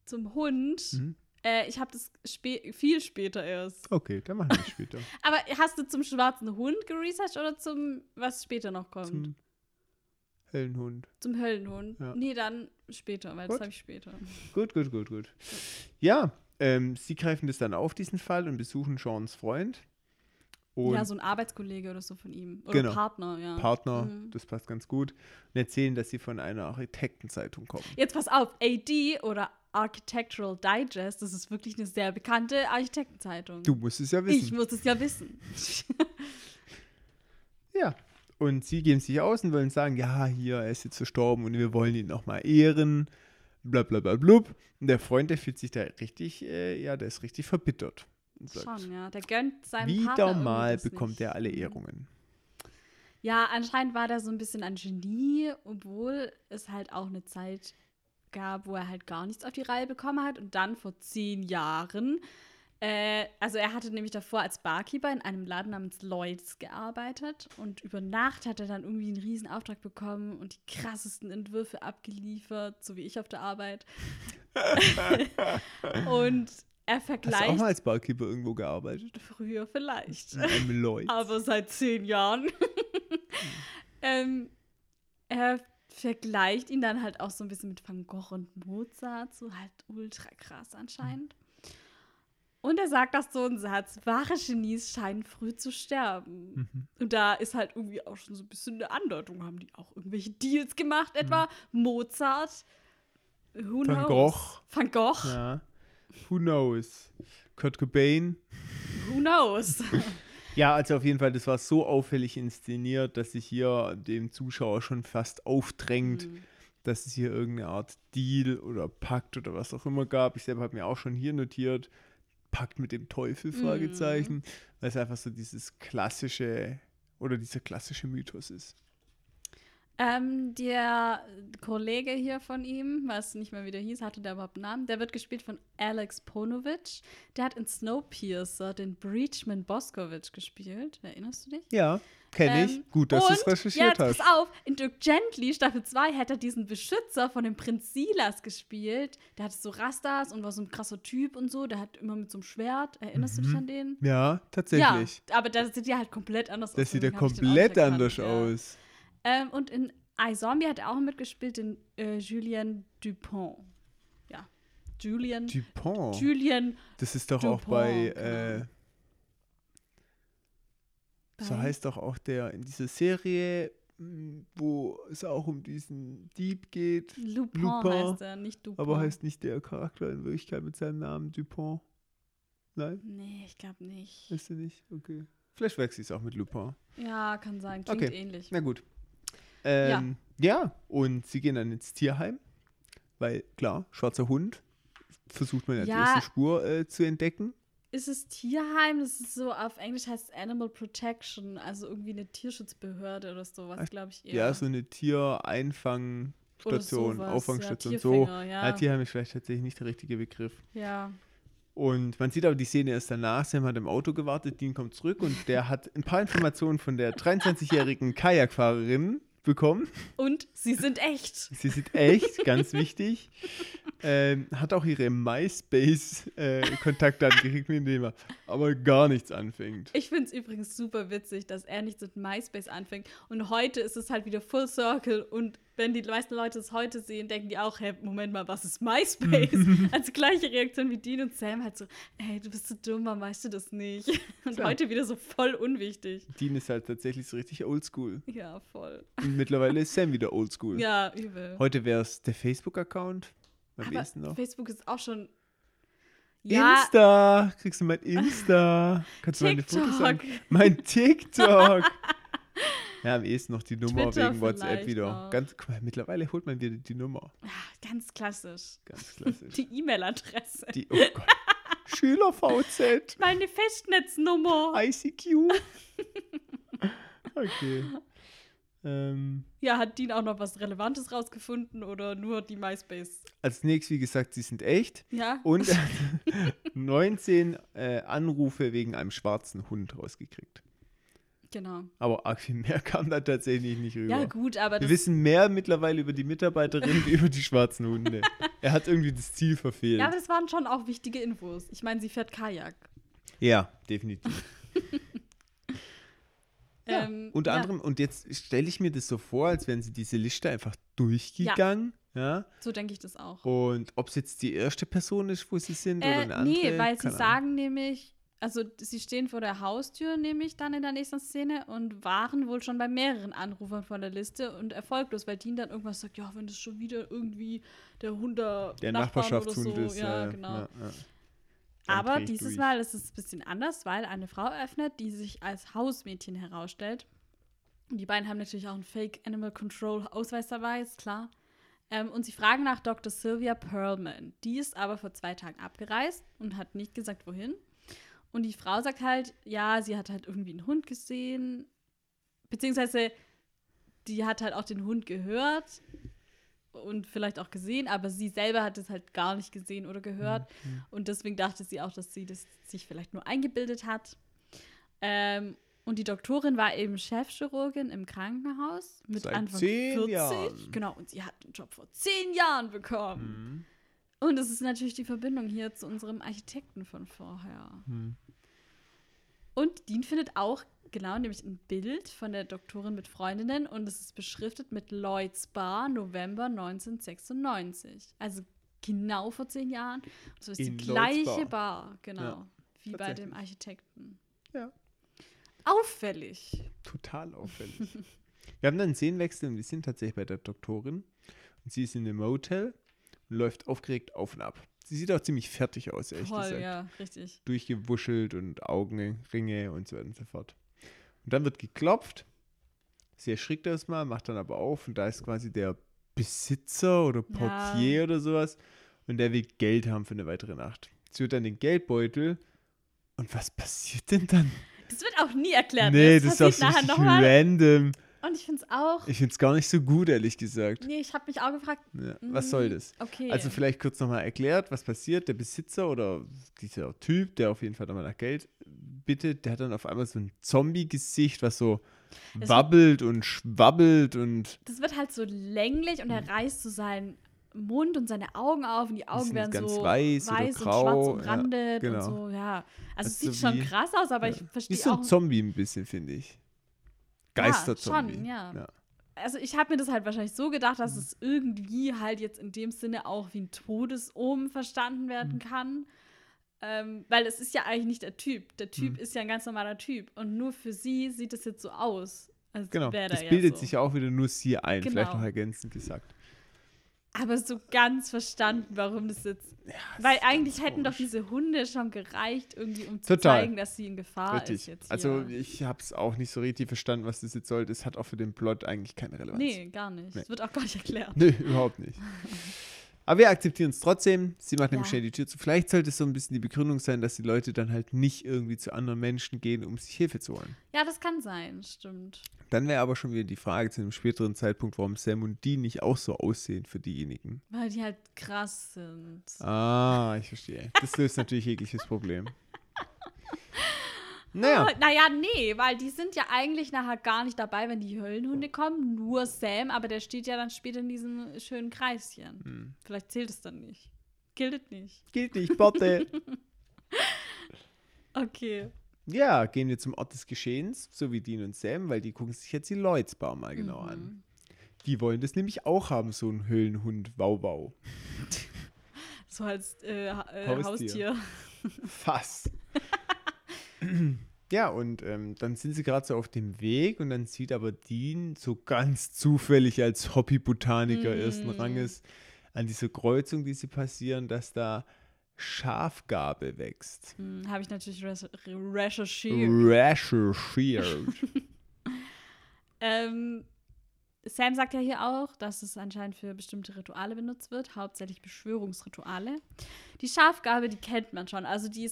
Zum Hund. Mhm. Äh, ich habe das spä viel später erst. Okay, dann machen wir das später. Aber hast du zum schwarzen Hund geresearched oder zum, was später noch kommt? Zum, Zum hellen Hund. Höllenhund? Ja. Nee, dann später, weil Gut. das habe ich später. Gut, gut, gut, gut. Ja, ähm, sie greifen das dann auf, diesen Fall, und besuchen Seans Freund. Und ja, so ein Arbeitskollege oder so von ihm. Oder Genau. Partner, ja. Partner, Mhm. das passt ganz gut. Und erzählen, dass sie von einer Architektenzeitung kommen. Jetzt pass auf, AD oder Architectural Digest, das ist wirklich eine sehr bekannte Architektenzeitung. Du musst es ja wissen. ich muss es ja wissen. Ja. Und sie geben sich aus und wollen sagen, ja, hier, er ist jetzt verstorben und wir wollen ihn nochmal ehren. Blablabla. blub. Und der Freund, der fühlt sich da richtig, äh, ja, der ist richtig verbittert. Sagt, Schon, ja. Der gönnt seinem wieder Partner mal bekommt nicht. er alle Ehrungen. Ja, anscheinend war der so ein bisschen ein Genie, obwohl es halt auch eine Zeit gab, wo er halt gar nichts auf die Reihe bekommen hat. Und dann vor zehn Jahren, äh, also er hatte nämlich davor als Barkeeper in einem Laden namens Lloyds gearbeitet. Und über Nacht hat er dann irgendwie einen riesen Auftrag bekommen und die krassesten Entwürfe abgeliefert, so wie ich auf der Arbeit. und er Hast du auch vergleicht mal als Barkeeper irgendwo gearbeitet? früher vielleicht. In einem Lloyd. aber seit zehn Jahren. ähm, er vergleicht ihn dann halt auch so ein bisschen mit Van Gogh und Mozart, so halt ultra krass anscheinend. Und er sagt auch so einen Satz, wahre Genies scheinen früh zu sterben. Mhm. Und da ist halt irgendwie auch schon so ein bisschen eine Andeutung, haben die auch irgendwelche Deals gemacht, etwa Mozart, who Mhm. Van knows? Gogh. Van Gogh, Ja. Who knows? Kurt Cobain. who knows? Ja, also auf jeden Fall, das war so auffällig inszeniert, dass sich hier dem Zuschauer schon fast aufdrängt, Mhm. dass es hier irgendeine Art Deal oder Pakt oder was auch immer gab. Ich selber habe mir auch schon hier notiert, Pakt mit dem Teufel, Fragezeichen, weil es einfach so dieses klassische oder dieser klassische Mythos ist. Ähm, der Kollege hier von ihm, was nicht mehr wieder hieß, hatte der überhaupt einen Namen, der wird gespielt von Alex Ponovich. Der hat in Snowpiercer den Breachman Boskovic gespielt. Erinnerst du dich? Ja, kenne ich. Ähm, Gut, dass du es recherchiert ja, hast. Pass auf, in Dirk Gently, Staffel 2, hat er diesen Beschützer von dem Prinz Silas gespielt. Der hatte so Rastas und war so ein krasser Typ und so. Der hat immer mit so einem Schwert. Erinnerst du dich an den? Ja, tatsächlich. Ja, aber da sieht ja halt komplett anders aus. das sieht ja auch komplett anders ja. aus. Ähm, und in iZombie hat er auch mitgespielt, den äh, Julien Dupont. Ja, Julien. Dupont. Julien. Das ist doch auch Dupont, bei, genau. äh, so heißt doch auch der in dieser Serie, m, wo es auch um diesen Dieb geht, Lupin, Lupin, heißt er, nicht Dupont. aber heißt nicht der Charakter in Wirklichkeit mit seinem Namen Dupont. Nein, Nee, ich glaube nicht. ist er nicht? Okay. Vielleicht wechsle ich es auch mit Lupin. Ja, kann sein. Klingt Okay. ähnlich. Na gut. Ähm, ja. und sie gehen dann ins Tierheim, weil klar, schwarzer Hund versucht man ja, die Ja. erste Spur äh, zu entdecken. Ist es Tierheim? Das ist so, auf Englisch heißt es Animal Protection, also irgendwie eine Tierschutzbehörde oder sowas, glaube ich eher. Ja, so eine Tiereinfangstation, Auffangstation, ja, so. Ja. Ja, Tierheim ist vielleicht tatsächlich nicht der richtige Begriff. ja. Und man sieht aber die Szene erst danach. Sam hat im Auto gewartet, Dean kommt zurück und der hat ein paar Informationen von der 23-jährigen Kajakfahrerin bekommen. Und sie sind echt. Sie sieht echt, ganz wichtig. Ähm, hat auch ihre MySpace-Kontaktdaten gekriegt, mit dem er aber gar nichts anfängt. Ich finde es übrigens super witzig, dass er nicht mit MySpace anfängt. Und heute ist es halt wieder Full Circle. Und wenn die meisten Leute es heute sehen, denken die auch, hey, Moment mal, was ist MySpace? also gleiche Reaktion wie Dean und Sam halt so, hey, du bist so dumm, warum weißt du das nicht? Und Tja. heute wieder so voll unwichtig. Dean ist halt tatsächlich so richtig oldschool. Ja, voll. Und mittlerweile ist Sam wieder oldschool. Ja, übel. Heute wäre es der Facebook-Account. Am Aber noch. Facebook ist auch schon. Ja, Insta! Kriegst du mein Insta? Kannst du meine Fotos? TikTok. Mein TikTok! ja, am ehesten noch die Nummer Twitter wegen WhatsApp wieder. noch. Ganz, guck mal, mittlerweile holt man wieder die Nummer. Ja, ganz klassisch. Ganz klassisch. Die E-Mail-Adresse. Die, oh Gott. Schüler VZ. Meine Festnetznummer. ICQ. okay. Ähm, Ja, hat Dean auch noch was Relevantes rausgefunden oder nur die MySpace? als nächstes, wie gesagt, sie sind echt. Ja. Und er hat 19 äh, Anrufe wegen einem schwarzen Hund rausgekriegt. Genau. Aber arg viel mehr kam da tatsächlich nicht rüber. Ja, gut, aber Wir wissen mehr mittlerweile über die Mitarbeiterin wie über die schwarzen Hunde. Er hat irgendwie das Ziel verfehlt. ja, aber das waren schon auch wichtige Infos. Ich meine, sie fährt Kajak. Ja, definitiv. Ja, Ähm, unter ja, anderem, und jetzt stelle ich mir das so vor, als wären sie diese Liste einfach durchgegangen. Ja. So denke ich das auch. Und ob es jetzt die erste Person ist, wo sie sind oder Äh, eine andere. nee, weil sie sagen nämlich, also sie stehen vor der Haustür nämlich dann in der nächsten Szene und waren wohl schon bei mehreren Anrufern von der Liste und erfolglos, weil Dean dann irgendwas sagt, ja, wenn das schon wieder irgendwie der Hund der, der Nachbarn Nachbarschaftshund oder so, ist. ja, äh, genau. ja, ja. Aber dieses durch. Mal ist es ein bisschen anders, weil eine Frau öffnet, die sich als Hausmädchen herausstellt. Und die beiden haben natürlich auch einen Fake Animal Control Ausweis dabei, ist klar. Ähm, und sie fragen nach Dr. Sylvia Perlman. Die ist aber vor zwei Tagen abgereist und hat nicht gesagt, wohin. Und die Frau sagt halt, ja, sie hat halt irgendwie einen Hund gesehen. Beziehungsweise, die hat halt auch den Hund gehört und vielleicht auch gesehen, aber sie selber hat es halt gar nicht gesehen oder gehört. Mhm. Und deswegen dachte sie auch, dass sie das sich vielleicht nur eingebildet hat. Ähm, und die Doktorin war eben Chefchirurgin im Krankenhaus mit Seit Anfang zehn 40. Jahren. Genau, und sie hat den Job vor zehn Jahren bekommen. Mhm. Und das ist natürlich die Verbindung hier zu unserem Architekten von vorher. Mhm. Und Dean findet auch, genau, nämlich ein Bild von der Doktorin mit Freundinnen und es ist beschriftet mit Lloyds Bar, November 1996. Also genau vor zehn Jahren. Und so ist In die gleiche Bar. Bar, genau. Ja, wie bei dem. Architekten. Ja. Auffällig. Total auffällig. wir haben dann einen Szenenwechsel und wir sind tatsächlich bei der Doktorin. Und sie ist in einem Motel und läuft aufgeregt auf und ab. Sie sieht auch ziemlich fertig aus, ehrlich Voll, gesagt. ja, richtig. Durchgewuschelt und Augenringe und so weiter und so fort. Und dann wird geklopft. Sie erschrickt erstmal, macht dann aber auf und da ist quasi der Besitzer oder Ja. Portier oder sowas und der will Geld haben für eine weitere Nacht. Sie holt dann den Geldbeutel und was passiert denn dann? Das wird auch nie erklärt. nee, ne? das ist auch so noch mal. Und ich finde es auch. Ich finde es gar nicht so gut, ehrlich gesagt. Nee, ich habe mich auch gefragt. Ja, was soll mm, das? Okay. Also vielleicht kurz nochmal erklärt, was passiert. Der Besitzer oder dieser Typ, der auf jeden Fall nochmal nach Geld bittet, der hat dann auf einmal so ein Zombie-Gesicht, was so Es- wabbelt und schwabbelt und das wird halt so länglich und er reißt so seinen Mund und seine Augen auf und die Augen werden ganz so weiß oder und schwarz ja, umrandet genau. und so, ja. Also es Das ist sieht so schon krass aus, aber ich wie verstehe so auch. ein Zombie ein bisschen, finde ich. Geisterzombie. schon, ja. ja. also ich habe mir das halt wahrscheinlich so gedacht, dass es irgendwie halt jetzt in dem Sinne auch wie ein Todesohm verstanden werden Mhm. kann. Ähm, weil es ist ja eigentlich nicht der Typ. Der Typ Mhm. ist ja ein ganz normaler Typ. Und nur für sie sieht es jetzt so aus. Als Genau, das der bildet ja so. sich ja auch wieder nur sie ein, vielleicht Genau. noch ergänzend gesagt. Aber so ganz verstanden, warum das jetzt. das weil ist eigentlich hätten doch diese Hunde schon gereicht, irgendwie, um zu Total. zeigen, dass sie in Gefahr ist Richtig. jetzt. Hier. Also ich habe es auch nicht so richtig verstanden, was das jetzt sollte. Es hat auch für den Plot eigentlich keine Relevanz. nee, gar nicht. Nee. Das wird auch gar nicht erklärt. Nö, überhaupt nicht. Aber wir akzeptieren es trotzdem. Sie macht nämlich Ja. schnell die Tür zu. Vielleicht sollte es so ein bisschen die Begründung sein, dass die Leute dann halt nicht irgendwie zu anderen Menschen gehen, um sich Hilfe zu holen. Ja, das kann sein, stimmt. Dann wäre aber schon wieder die Frage zu einem späteren Zeitpunkt, warum Sam und Dean nicht auch so aussehen für diejenigen. Weil die halt krass sind. Ah, ich verstehe. Das löst natürlich jegliches Problem. Naja, Ah, Naja, nee, weil die sind ja eigentlich nachher gar nicht dabei, wenn die Höllenhunde kommen. Nur Sam, aber der steht ja dann später in diesem schönen Kreischen. Hm. Vielleicht zählt es dann nicht. Gilt es nicht. gilt nicht, Botte. Okay. ja, gehen wir zum Ort des Geschehens, so wie Dean und Sam, weil die gucken sich jetzt die Lloyds Bar mal genau Mhm. an. Die wollen das nämlich auch haben, so ein Höhlenhund, Wauwau. So als äh, Ha- äh, Haustier. Haustier. Fast. ja, und ähm, dann sind sie gerade so auf dem Weg und dann sieht aber Dean so ganz zufällig als Hobbybotaniker Mm. ersten Ranges an dieser Kreuzung, die sie passieren, dass da Schafgarbe wächst. Hm, Habe ich natürlich recherchiert. Recherchiert. Ähm, Sam sagt ja hier auch, dass es anscheinend für bestimmte Rituale benutzt wird, hauptsächlich Beschwörungsrituale. Die Schafgabe, die kennt man schon. Also die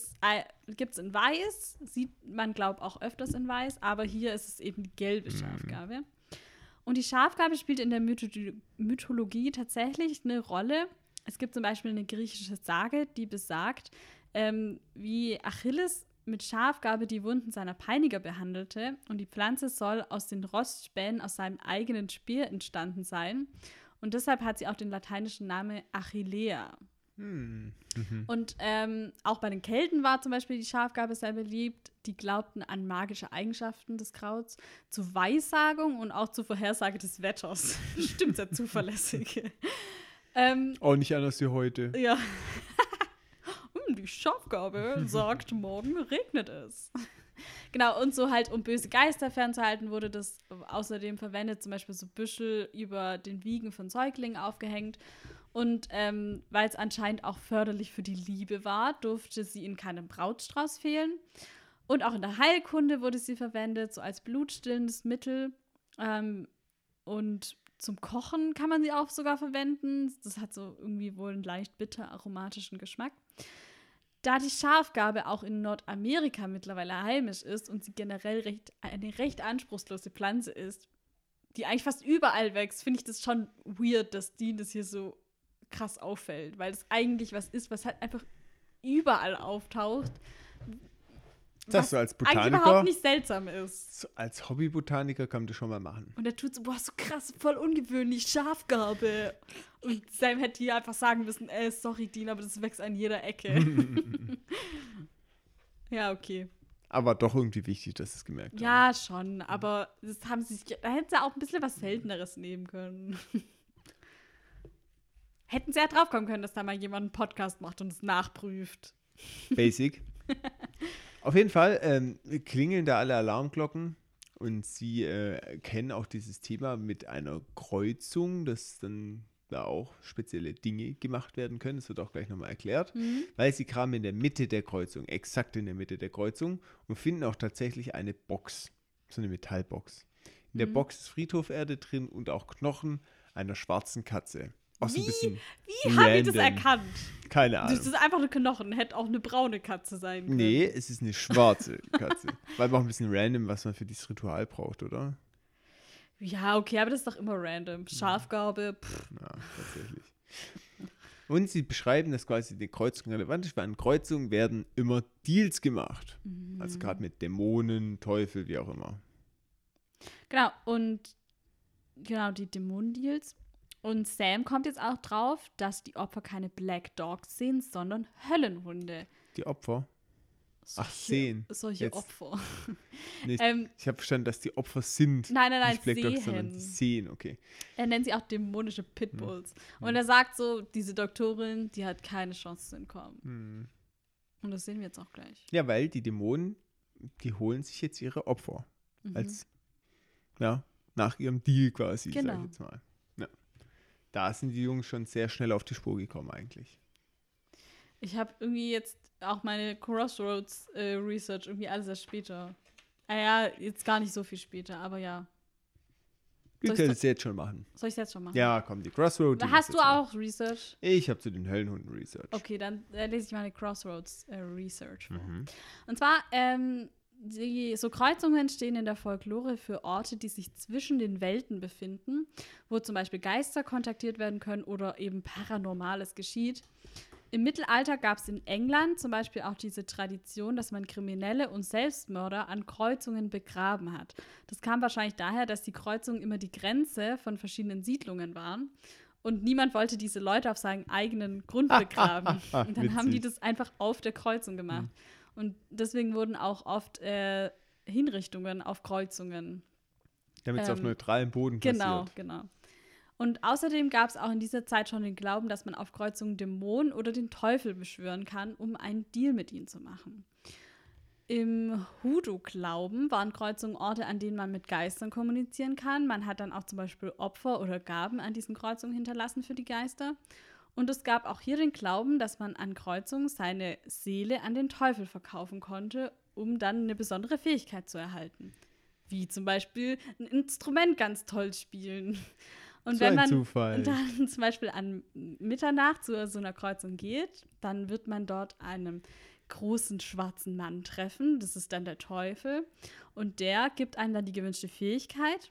gibt es in Weiß, sieht man, glaube auch öfters in Weiß, aber hier ist es eben die gelbe Schafgabe. Und die Schafgabe spielt in der Mytho Mythologie tatsächlich eine Rolle. Es gibt zum Beispiel eine griechische Sage, die besagt, ähm, wie Achilles mit Schafgabe die Wunden seiner Peiniger behandelte und die Pflanze soll aus den Rostspänen aus seinem eigenen Speer entstanden sein. Und deshalb hat sie auch den lateinischen Namen Achillea. hm. Und ähm, auch bei den Kelten war zum Beispiel die Schafgabe sehr beliebt. Die glaubten an magische Eigenschaften des Krauts, zur Weissagung und auch zur Vorhersage des Wetters. Stimmt sehr zuverlässig. ähm, Auch nicht anders wie heute. ja. Die Schafgabe sagt, morgen regnet es. Genau, und so halt, um böse Geister fernzuhalten, wurde das außerdem verwendet, zum Beispiel so Büschel über den Wiegen von Säuglingen aufgehängt. Und ähm, weil es anscheinend auch förderlich für die Liebe war, durfte sie in keinem Brautstrauß fehlen. Und auch in der Heilkunde wurde sie verwendet, so als blutstillendes Mittel. Ähm, und zum Kochen kann man sie auch sogar verwenden. Das hat so irgendwie wohl einen leicht bitter aromatischen Geschmack. Da die Schafgabe auch in Nordamerika mittlerweile heimisch ist und sie generell recht, eine recht anspruchslose Pflanze ist, die eigentlich fast überall wächst, finde ich das schon weird, dass die das hier so krass auffällt, weil es eigentlich was ist, was halt einfach überall auftaucht. Das so als eigentlich Botaniker, überhaupt nicht seltsam ist. als Hobbybotaniker kann man das schon mal machen. Und er tut so, boah, so krass, voll ungewöhnlich, Schafgabe. Und Sam hätte hier einfach sagen müssen, äh, sorry, Dean, aber das wächst an jeder Ecke. ja, okay. Aber doch irgendwie wichtig, dass sie es gemerkt haben. Ja, schon, aber das haben sie sich, da hätten sie auch ein bisschen was Selteneres nehmen können. hätten sie ja draufkommen können, dass da mal jemand einen Podcast macht und es nachprüft. Basic. Auf jeden Fall ähm, klingeln da alle Alarmglocken und sie äh, kennen auch dieses Thema mit einer Kreuzung, dass dann da auch spezielle Dinge gemacht werden können. Das wird auch gleich nochmal erklärt. Weil sie kramen in der Mitte der Kreuzung, exakt in der Mitte der Kreuzung und finden auch tatsächlich eine Box, so eine Metallbox. In der Box ist Friedhoferde drin und auch Knochen einer schwarzen Katze. Auch so Wie? Wie haben die das erkannt? Keine Ahnung. Das ist einfach eine Knochen, hätte auch eine braune Katze sein können. Nee, es ist eine schwarze Katze. Weil auch ein bisschen random, was man für dieses Ritual braucht, oder? Ja, okay, aber das ist doch immer random. Schafgarbe, pff. Ja, tatsächlich. Und sie beschreiben, dass quasi die Kreuzung relevant ist, weil an Kreuzungen werden immer Deals gemacht. Mhm. Also gerade mit Dämonen, Teufel, wie auch immer. Genau, und genau, die Dämonendeals. Und Sam kommt jetzt auch drauf, dass die Opfer keine Black Dogs sind, sondern Höllenhunde. Die Opfer. Ach, Solche- sehen. Solche Jetzt- Opfer. Nee, ähm, ich habe verstanden, dass die Opfer sind. nein, nein, nein, nicht Black Dogs, sondern sehen. sehen, okay. Er nennt sie auch dämonische Pitbulls. Hm. Und er sagt so, diese Doktorin, die hat keine Chance zu entkommen. Hm. Und das sehen wir jetzt auch gleich. Ja, weil die Dämonen, die holen sich jetzt ihre Opfer. Mhm. Als, ja, nach ihrem Deal quasi, sag Genau. ich jetzt mal. Da sind die Jungs schon sehr schnell auf die Spur gekommen eigentlich. Ich habe irgendwie jetzt auch meine Crossroads äh, Research irgendwie alles erst später. Ah ja, jetzt gar nicht so viel später, aber ja. Können das- es jetzt schon machen. Soll ich es jetzt schon machen? Ja, komm, die Crossroads. Hast du auch Research? Ich habe zu den Höllenhunden Research. Okay, dann äh, lese ich meine Crossroads äh, Research. Mhm. Und zwar, ähm, die, so Kreuzungen stehen in der Folklore für Orte, die sich zwischen den Welten befinden, wo zum Beispiel Geister kontaktiert werden können oder eben Paranormales geschieht. Im Mittelalter gab es in England zum Beispiel auch diese Tradition, dass man Kriminelle und Selbstmörder an Kreuzungen begraben hat. Das kam wahrscheinlich daher, dass die Kreuzungen immer die Grenze von verschiedenen Siedlungen waren. Und niemand wollte diese Leute auf seinen eigenen Grund begraben. Und dann haben die Witzig. das einfach auf der Kreuzung gemacht. Und deswegen wurden auch oft äh, Hinrichtungen auf Kreuzungen. Damit es auf Ähm, neutralem Boden Genau, passiert. genau. Und außerdem gab es auch in dieser Zeit schon den Glauben, dass man auf Kreuzungen Dämonen oder den Teufel beschwören kann, um einen Deal mit ihnen zu machen. Im Hoodoo-Glauben waren Kreuzungen Orte, an denen man mit Geistern kommunizieren kann. Man hat dann auch zum Beispiel Opfer oder Gaben an diesen Kreuzungen hinterlassen für die Geister. Und es gab auch hier den Glauben, dass man an Kreuzungen seine Seele an den Teufel verkaufen konnte, um dann eine besondere Fähigkeit zu erhalten. Wie zum Beispiel ein Instrument ganz toll spielen. Und So wenn man Zufall. dann zum Beispiel an Mitternacht zu so einer Kreuzung geht, dann wird man dort einen großen schwarzen Mann treffen. Das ist dann der Teufel. Und der gibt einem dann die gewünschte Fähigkeit.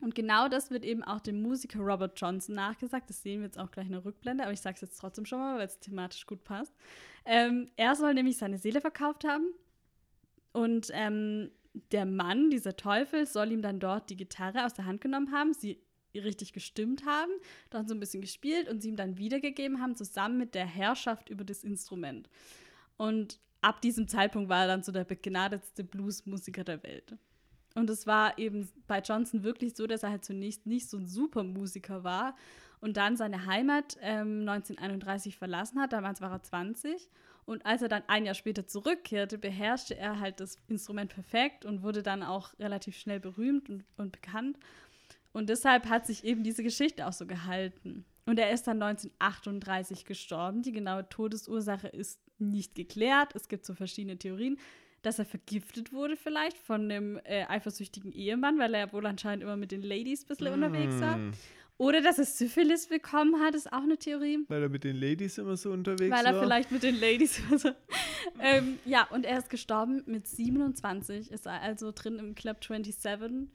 Und genau das wird eben auch dem Musiker Robert Johnson nachgesagt. Das sehen wir jetzt auch gleich in der Rückblende, aber ich sage es jetzt trotzdem schon mal, weil es thematisch gut passt. Ähm, er soll nämlich seine Seele verkauft haben. Und ähm, der Mann, dieser Teufel, soll ihm dann dort die Gitarre aus der Hand genommen haben, sie richtig gestimmt haben, dann so ein bisschen gespielt und sie ihm dann wiedergegeben haben, zusammen mit der Herrschaft über das Instrument. Und ab diesem Zeitpunkt war er dann so der begnadetste Bluesmusiker der Welt. Und es war eben bei Johnson wirklich so, dass er halt zunächst nicht so ein super Musiker war und dann seine Heimat ähm, 1931 verlassen hat. Damals war er 20. Und als er dann ein Jahr später zurückkehrte, beherrschte er halt das Instrument perfekt und wurde dann auch relativ schnell berühmt und, und bekannt. Und deshalb hat sich eben diese Geschichte auch so gehalten. Und er ist dann 1938 gestorben. Die genaue Todesursache ist nicht geklärt. Es gibt so verschiedene Theorien, dass er vergiftet wurde vielleicht von einem äh, eifersüchtigen Ehemann, weil er wohl anscheinend immer mit den Ladies ein bisschen unterwegs war. Hm, Oder dass er Syphilis bekommen hat, ist auch eine Theorie. Weil er mit den Ladies immer so unterwegs Weil er war. vielleicht mit den Ladies. Also, ähm, ja, und er ist gestorben mit 27, ist er also drin im Club 27.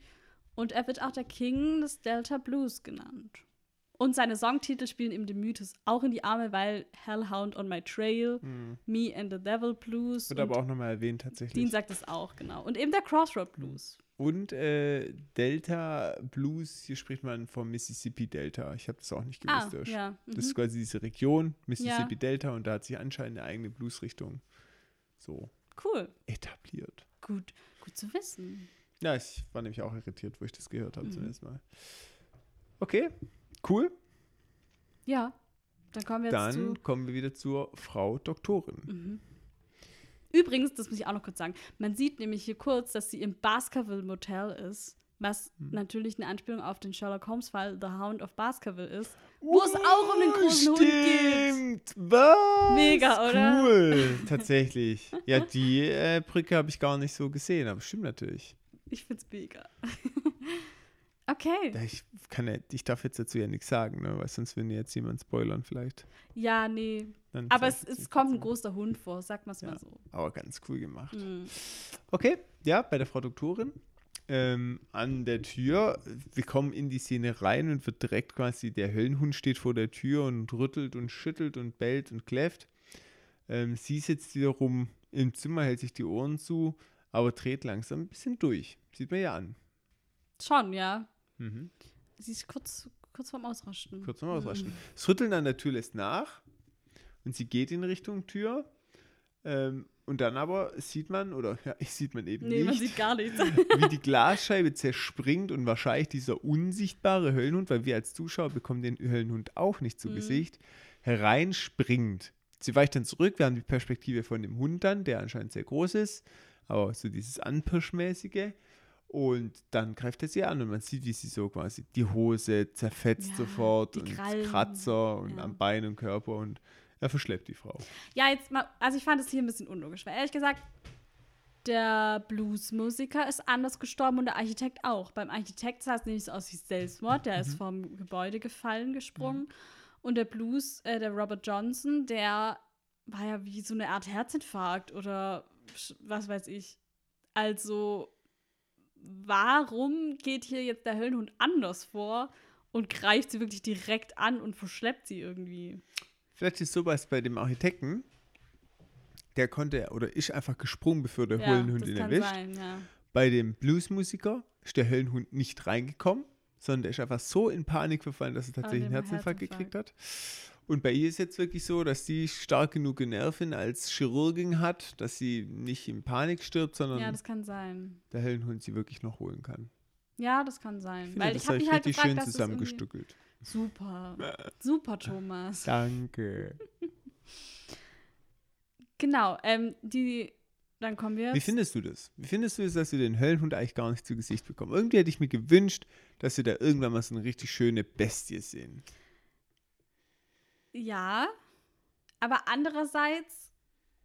Und er wird auch der King des Delta Blues genannt. Und seine Songtitel spielen ihm den Mythos auch in die Arme, weil Hellhound on My Trail, Hm. Me and the Devil Blues. Wird aber auch nochmal erwähnt tatsächlich. Dean sagt es auch, genau. Und eben der Crossroad Blues. Und äh, Delta Blues, hier spricht man vom Mississippi Delta. Ich habe das auch nicht gewusst. Ah, ja. Das ist Mhm. quasi diese Region, Mississippi Delta, und da hat sich anscheinend eine eigene Bluesrichtung so Cool. etabliert. Gut, gut zu wissen. Ja, ich war nämlich auch irritiert, wo ich das gehört habe Mhm. zunächst mal. Okay, cool. Ja. Dann kommen wir jetzt zu. Dann kommen wir wieder zur Frau Doktorin. Mhm. Übrigens, das muss ich auch noch kurz sagen, man sieht nämlich hier kurz, dass sie im Baskerville Motel ist, was Hm. natürlich eine Anspielung auf den Sherlock Holmes Fall The Hound of Baskerville ist, wo es auch um den großen Hund geht. Stimmt, was? Mega, oder? Cool, tatsächlich. Ja, die äh, Brücke habe ich gar nicht so gesehen, aber stimmt natürlich. Ich find's mega. Okay. Ich, kann ja, ich darf jetzt dazu ja nichts sagen, ne? weil sonst will jetzt jemand spoilern vielleicht. Ja, nee. Dann Aber es, es kommt ein großer Hund vor, sag mal's Ja. mal so. Aber ganz cool gemacht. Mhm. Okay, ja, bei der Frau Doktorin. ähm, an der Tür. Wir kommen in die Szene rein und wird direkt quasi, der Höllenhund steht vor der Tür und rüttelt und schüttelt und bellt und kläfft. Ähm, sie sitzt wiederum im Zimmer, hält sich die Ohren zu, aber dreht langsam ein bisschen durch. Sieht man ja an. Schon, ja. Mhm. Sie ist kurz, kurz vorm Ausrasten. Kurz noch ausraschen. Das Rütteln an der Tür lässt nach und sie geht in Richtung Tür. Ähm, und dann aber sieht man, oder ja, sieht man eben Nee, nicht, man sieht gar nichts. wie die Glasscheibe zerspringt und wahrscheinlich dieser unsichtbare Höllenhund, weil wir als Zuschauer bekommen den Höllenhund auch nicht zu Mhm. Gesicht, hereinspringt. Sie weicht dann zurück, wir haben die Perspektive von dem Hund dann, der anscheinend sehr groß ist, aber so dieses Anpirschmäßige. Und dann greift er sie an und man sieht, wie sie so quasi die Hose zerfetzt Ja, sofort und Krallen, Kratzer und ja. am Bein und Körper und er verschleppt die Frau. Ja, jetzt mal, also ich fand es hier ein bisschen unlogisch, weil ehrlich gesagt, der Bluesmusiker ist anders gestorben und der Architekt auch. Beim Architekt sah es nämlich so aus wie Selbstmord, der Mhm. ist vom Gebäude gefallen, gesprungen. Und der Blues, äh, der Robert Johnson, der war ja wie so eine Art Herzinfarkt oder was weiß ich. Also, warum geht hier jetzt der Höllenhund anders vor und greift sie wirklich direkt an und verschleppt sie irgendwie? Vielleicht ist sowas bei dem Architekten, der konnte oder ist einfach gesprungen, bevor der Ja, Höllenhund ihn erwischt. sein, ja. Bei dem Bluesmusiker ist der Höllenhund nicht reingekommen, sondern der ist einfach so in Panik verfallen, dass er tatsächlich einen Herzinfarkt Herzinfarkt. gekriegt hat. Und bei ihr ist jetzt wirklich so, dass sie stark genug Nerven als Chirurgin hat, dass sie nicht in Panik stirbt, sondern Ja, das kann sein. der Höllenhund sie wirklich noch holen kann. Ja, das kann sein. Ich finde, Weil das ich habe mich ich halt gefragt, schön dass zusammengestückelt. Super. Super, Thomas. Danke. Genau, ähm, die, dann kommen wir. Wie findest du das? Wie findest du es, dass wir den Höllenhund eigentlich gar nicht zu Gesicht bekommen? Irgendwie hätte ich mir gewünscht, dass wir da irgendwann mal so eine richtig schöne Bestie sehen. Ja, aber andererseits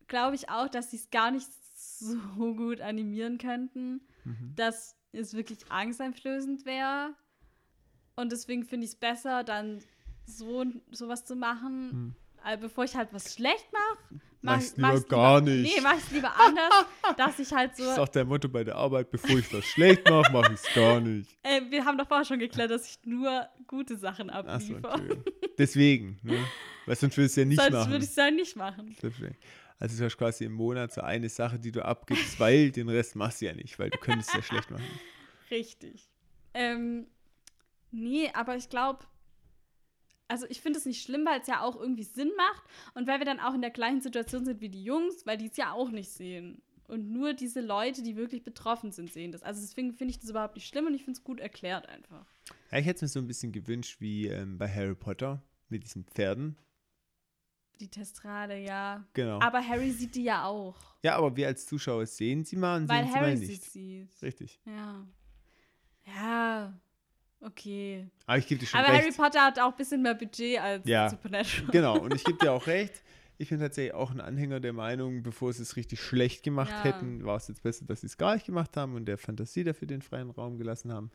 glaube ich auch, dass sie es gar nicht so gut animieren könnten, Mhm. dass es wirklich angsteinflößend wäre. Und deswegen finde ich es besser, dann so sowas zu machen, Hm. Äh, bevor ich halt was schlecht mache. Mach's lieber gar nicht. Nee, mach ich lieber anders, dass ich halt so. Das ist auch der Motto bei der Arbeit, bevor ich was schlecht mache, mache ich es gar nicht. Äh, wir haben doch vorher schon geklärt, dass ich nur gute Sachen abliefere. okay. Deswegen, ne? Weil sonst würdest du ja nicht Sonst machen. würde ich es ja nicht machen. Also du hast quasi im Monat so eine Sache, die du abgibst, weil den Rest machst du ja nicht, weil du könntest es ja schlecht machen. Richtig. Ähm, nee, aber ich glaube, also ich finde es nicht schlimm, weil es ja auch irgendwie Sinn macht und weil wir dann auch in der gleichen Situation sind wie die Jungs, weil die es ja auch nicht sehen. Und nur diese Leute, die wirklich betroffen sind, sehen das. Also deswegen finde ich das überhaupt nicht schlimm und ich finde es gut erklärt einfach. Ja, ich hätte es mir so ein bisschen gewünscht wie ähm, bei Harry Potter mit diesen Pferden. Die Testrade, ja. Genau. Aber Harry sieht die ja auch. ja, aber wir als Zuschauer sehen sie mal und Weil sehen sie Harry mal sie nicht. sieht. Richtig. Ja. Ja. Okay. Aber ich gebe dir schon Aber recht. Harry Potter hat auch ein bisschen mehr Budget als Ja. Supernatural. Genau, und ich gebe dir auch recht. Ich bin tatsächlich auch ein Anhänger der Meinung, bevor sie es richtig schlecht gemacht Ja. hätten, war es jetzt besser, dass sie es gar nicht gemacht haben und der Fantasie dafür den freien Raum gelassen haben.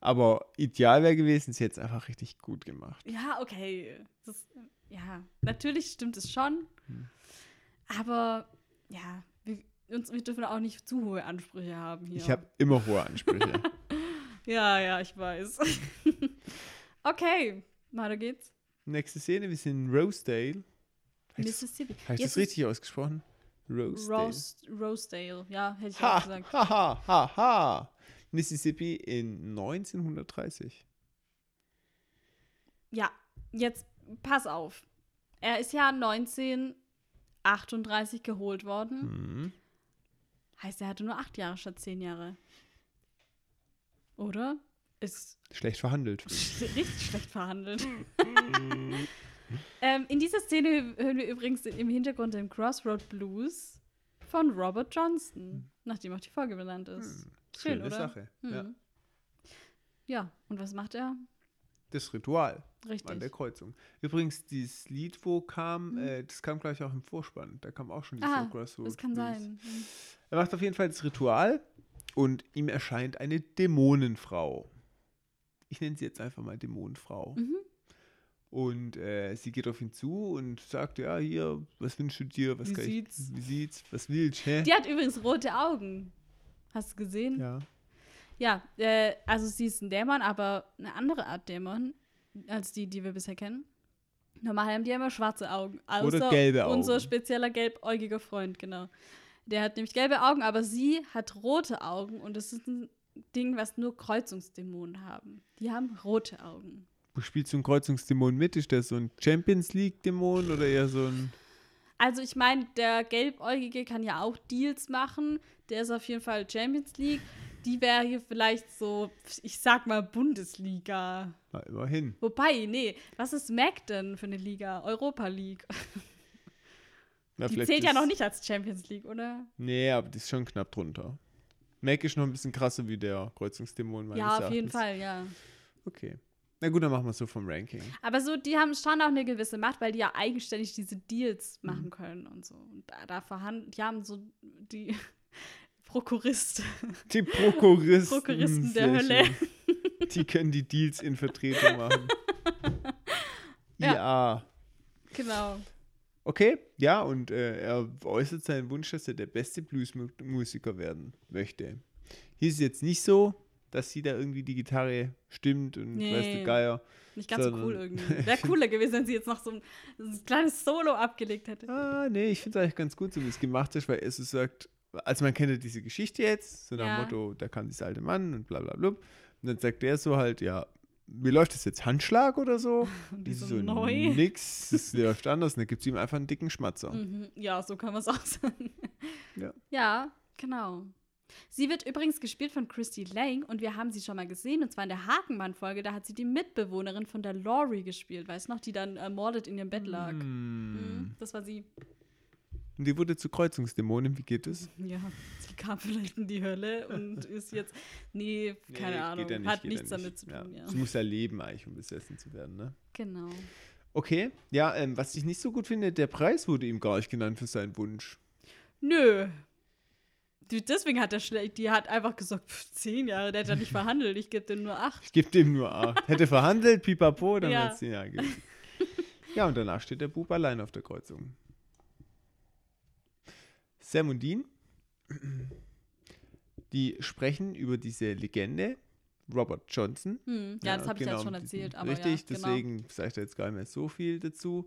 Aber ideal wäre gewesen, sie hätten es einfach richtig gut gemacht. Ja, okay. Das, ja, natürlich stimmt es schon. Hm. Aber ja, wir, uns, wir dürfen auch nicht zu hohe Ansprüche haben hier. Ich habe immer hohe Ansprüche. ja, ja, ich weiß. okay, weiter geht's. Nächste Szene, wir sind in Rosedale. Habe Mississippi. hab ich das richtig ausgesprochen? Rosedale. Rose, Rosedale, ja, hätte ich auch Ha, gesagt. ha, ha, ha, ha. Mississippi in 1930. Ja, jetzt pass auf. Er ist ja 1938 geholt worden. Mhm. Heißt, er hatte nur acht Jahre statt zehn Jahre. Oder? Ist Schlecht verhandelt. richtig schlecht verhandelt. ähm, in dieser Szene hören wir übrigens im Hintergrund den Crossroad Blues von Robert Johnson, nachdem auch die Folge benannt ist. Schön, Schöne oder? Sache. Ja. Mhm. Ja, und was macht er? Das Ritual Richtig. an der Kreuzung. Übrigens, dieses Lied, wo kam, Mhm. äh, das kam gleich auch im Vorspann. Da kam auch schon dieser Ah, Crossroad das kann Blues. sein. Mhm. Er macht auf jeden Fall das Ritual und ihm erscheint eine Dämonenfrau. Ich nenne sie jetzt einfach mal Dämonenfrau. Mhm. Und äh, sie geht auf ihn zu und sagt, ja, hier, was wünschst du dir? Was Wie kann sieht's? Ich, wie sieht's? Was willst du? Die hat übrigens rote Augen. Hast du gesehen? Ja. Ja, äh, also sie ist ein Dämon, aber eine andere Art Dämon als die, die wir bisher kennen. Normal haben die immer schwarze Augen. Außer Oder gelbe Augen. Unser spezieller gelbäugiger Freund, genau. Der hat nämlich gelbe Augen, aber sie hat rote Augen und das ist ein Ding, was nur Kreuzungsdämonen haben. Die haben rote Augen. Wo spielst du einen Kreuzungsdämon mit? Ist der so ein Champions League-Dämon oder eher so ein. Also ich meine, der Gelbäugige kann ja auch Deals machen. Der ist auf jeden Fall Champions League. Die wäre hier vielleicht so, ich sag mal, Bundesliga. Na, immerhin. Wobei, nee, was ist Mac denn für eine Liga? Europa League. Na, Die zählt ja noch nicht als Champions League, oder? Nee, aber die ist schon knapp drunter. Mac ist noch ein bisschen krasser wie der Kreuzungsdämon. meines ja, auf jeden Erachtens. Fall, ja. Okay. Na gut, dann machen wir es so vom Ranking. Aber so, die haben schon auch eine gewisse Macht, weil die ja eigenständig diese Deals Mhm. machen können und so. Und da, da verhandeln, die haben so die Prokurist. Die Prokuristen. Prokuristen der Hölle. Die können die Deals in Vertretung machen. Ja. ja. Genau. Okay, ja, und äh, er äußert seinen Wunsch, dass er der beste Bluesmusiker werden möchte. Hier ist es jetzt nicht so, dass sie da irgendwie die Gitarre stimmt und Nee. weiß der Geier. Nicht ganz so cool irgendwie. Wäre cooler gewesen, wenn sie jetzt noch so ein, ein kleines Solo abgelegt hätte. Ah, nee, ich finde es eigentlich ganz gut, so wie es gemacht ist, weil er so sagt, also man kennt ja diese Geschichte jetzt, so nach Ja. dem Motto, da kam dieser alte Mann und bla bla bla. Und dann sagt der so halt, ja, wie läuft das jetzt? Handschlag oder so? Die so, ist neu. Nix, das läuft anders. Dann gibt es ihm einfach einen dicken Schmatzer. Mhm. Ja, so kann man es auch sagen. Ja. Ja, genau. Sie wird übrigens gespielt von Christy Lang und wir haben sie schon mal gesehen, und zwar in der Hakenmann-Folge. Da hat sie die Mitbewohnerin von der Laurie gespielt, weißt du noch, die dann ermordet in ihrem Bett lag. Hm. Mhm, das war sie. Und die wurde zu Kreuzungsdämonin, wie geht es? Ja, sie kam vielleicht in die Hölle und ist jetzt. Nee, keine Nee, Ahnung. ja nicht, hat geht ja nichts nicht. damit zu tun, ja. Sie muss ja leben eigentlich, um besessen zu werden, ne? Genau. Okay, ja, ähm, was ich nicht so gut finde, der Preis wurde ihm gar nicht genannt für seinen Wunsch. Nö. Deswegen hat er schlecht. Die hat einfach gesagt, pff, zehn Jahre, der hat ja nicht verhandelt. Ich gebe dem nur acht. Ich gebe dem nur acht. Hätte verhandelt, pipapo, dann Ja. wäre es zehn Jahre gewesen. Ja, und danach steht der Bub allein auf der Kreuzung. Sam und Dean, die sprechen über diese Legende, Robert Johnson. Hm. Ja, das habe ich ja genau, schon diesen- erzählt. Aber Richtig, ja, genau. deswegen sage ich da jetzt gar nicht mehr so viel dazu.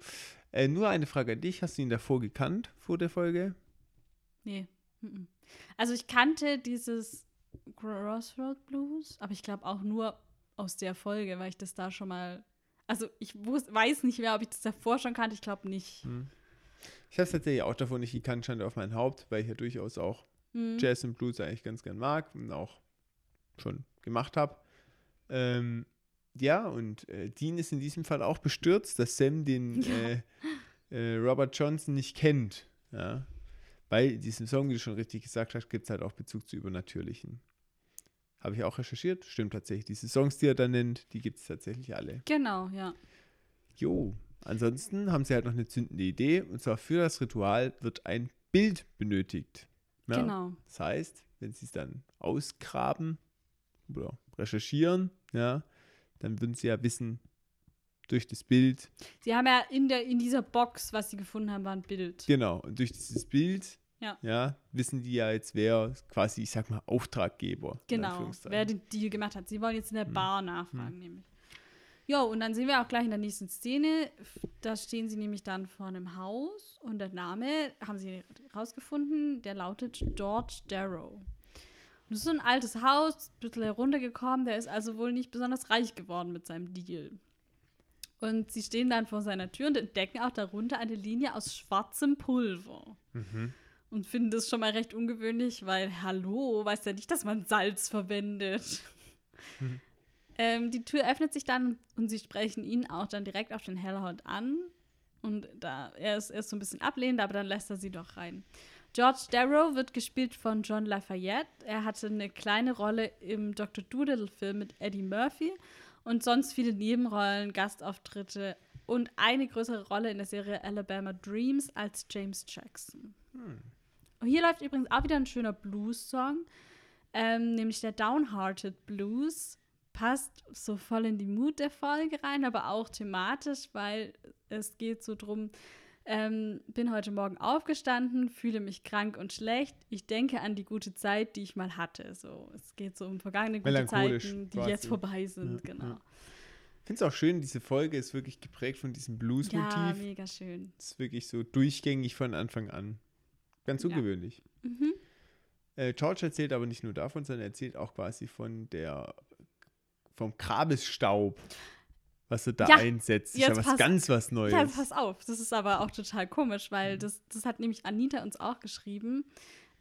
Äh, nur eine Frage an dich. Hast du ihn davor gekannt, vor der Folge? Nee. Also ich kannte dieses Crossroad Blues, aber ich glaube auch nur aus der Folge, weil ich das da schon mal. Also ich weiß nicht mehr, ob ich das davor schon kannte. Ich glaube nicht. Hm. Ich habe es tatsächlich auch davor nicht gekannt, stand auf mein Haupt, weil ich ja durchaus auch Hm. Jazz und Blues eigentlich ganz gern mag und auch schon gemacht habe. Ähm, ja, und äh, Dean ist in diesem Fall auch bestürzt, dass Sam den Ja. äh, äh, Robert Johnson nicht kennt. Ja. Weil in diesem Song, wie du schon richtig gesagt hast, gibt es halt auch Bezug zu Übernatürlichen. Habe ich auch recherchiert. Stimmt tatsächlich. Diese Songs, die er da nennt, die gibt es tatsächlich alle. Genau, ja. Jo. Ansonsten haben sie halt noch eine zündende Idee. Und zwar für das Ritual wird ein Bild benötigt. Ja? Genau. Das heißt, wenn sie es dann ausgraben oder recherchieren, ja, dann würden sie ja wissen, durch das Bild, Sie haben ja in, der, in dieser Box, was sie gefunden haben, war ein Bild. genau, und durch dieses Bild, Ja. wissen die ja jetzt, wer quasi, ich sag mal, Auftraggeber. Genau, wer den Deal gemacht hat. Sie wollen jetzt in der Hm. Bar nachfragen, nämlich. Jo, und dann sehen wir auch gleich in der nächsten Szene, da stehen sie nämlich dann vor einem Haus und der Name, haben sie rausgefunden, der lautet George Darrow. Und das ist so ein altes Haus, ein bisschen heruntergekommen, der ist also wohl nicht besonders reich geworden mit seinem Deal. Und sie stehen dann vor seiner Tür und entdecken auch darunter eine Linie aus schwarzem Pulver. Mhm. Und finden das schon mal recht ungewöhnlich, weil, hallo, weiß ja nicht, dass man Salz verwendet. Mhm. Ähm, die Tür öffnet sich dann und sie sprechen ihn auch dann direkt auf den Hellhound an. Und da, er ist, er ist so ein bisschen ablehnend, aber dann lässt er sie doch rein. George Darrow wird gespielt von John Lafayette. Er hatte eine kleine Rolle im Dr. Doolittle-Film mit Eddie Murphy und sonst viele Nebenrollen, Gastauftritte und eine größere Rolle in der Serie Alabama Dreams als James Jackson. Und hier läuft übrigens auch wieder ein schöner Blues-Song, ähm, nämlich der Downhearted Blues. Passt so voll in die Mut der Folge rein, aber auch thematisch, weil es geht so drum, Ähm, bin heute Morgen aufgestanden, fühle mich krank und schlecht. Ich denke an die gute Zeit, die ich mal hatte. So, es geht so um vergangene gute Zeiten, die quasi. jetzt vorbei sind. Ja, genau. ja. Ich finde es auch schön, diese Folge ist wirklich geprägt von diesem Ja, Blues-Motiv. mega schön. ist wirklich so durchgängig von Anfang an. Ganz Ja. ungewöhnlich. Mhm. Äh, George erzählt aber nicht nur davon, sondern erzählt auch quasi von der vom Grabesstaub, was er da Ja, einsetzt. Ist ja was passt- ganz was Neues. Ja, pass auf. Das ist aber auch total komisch, Mhm. weil das, das hat nämlich Anita uns auch geschrieben,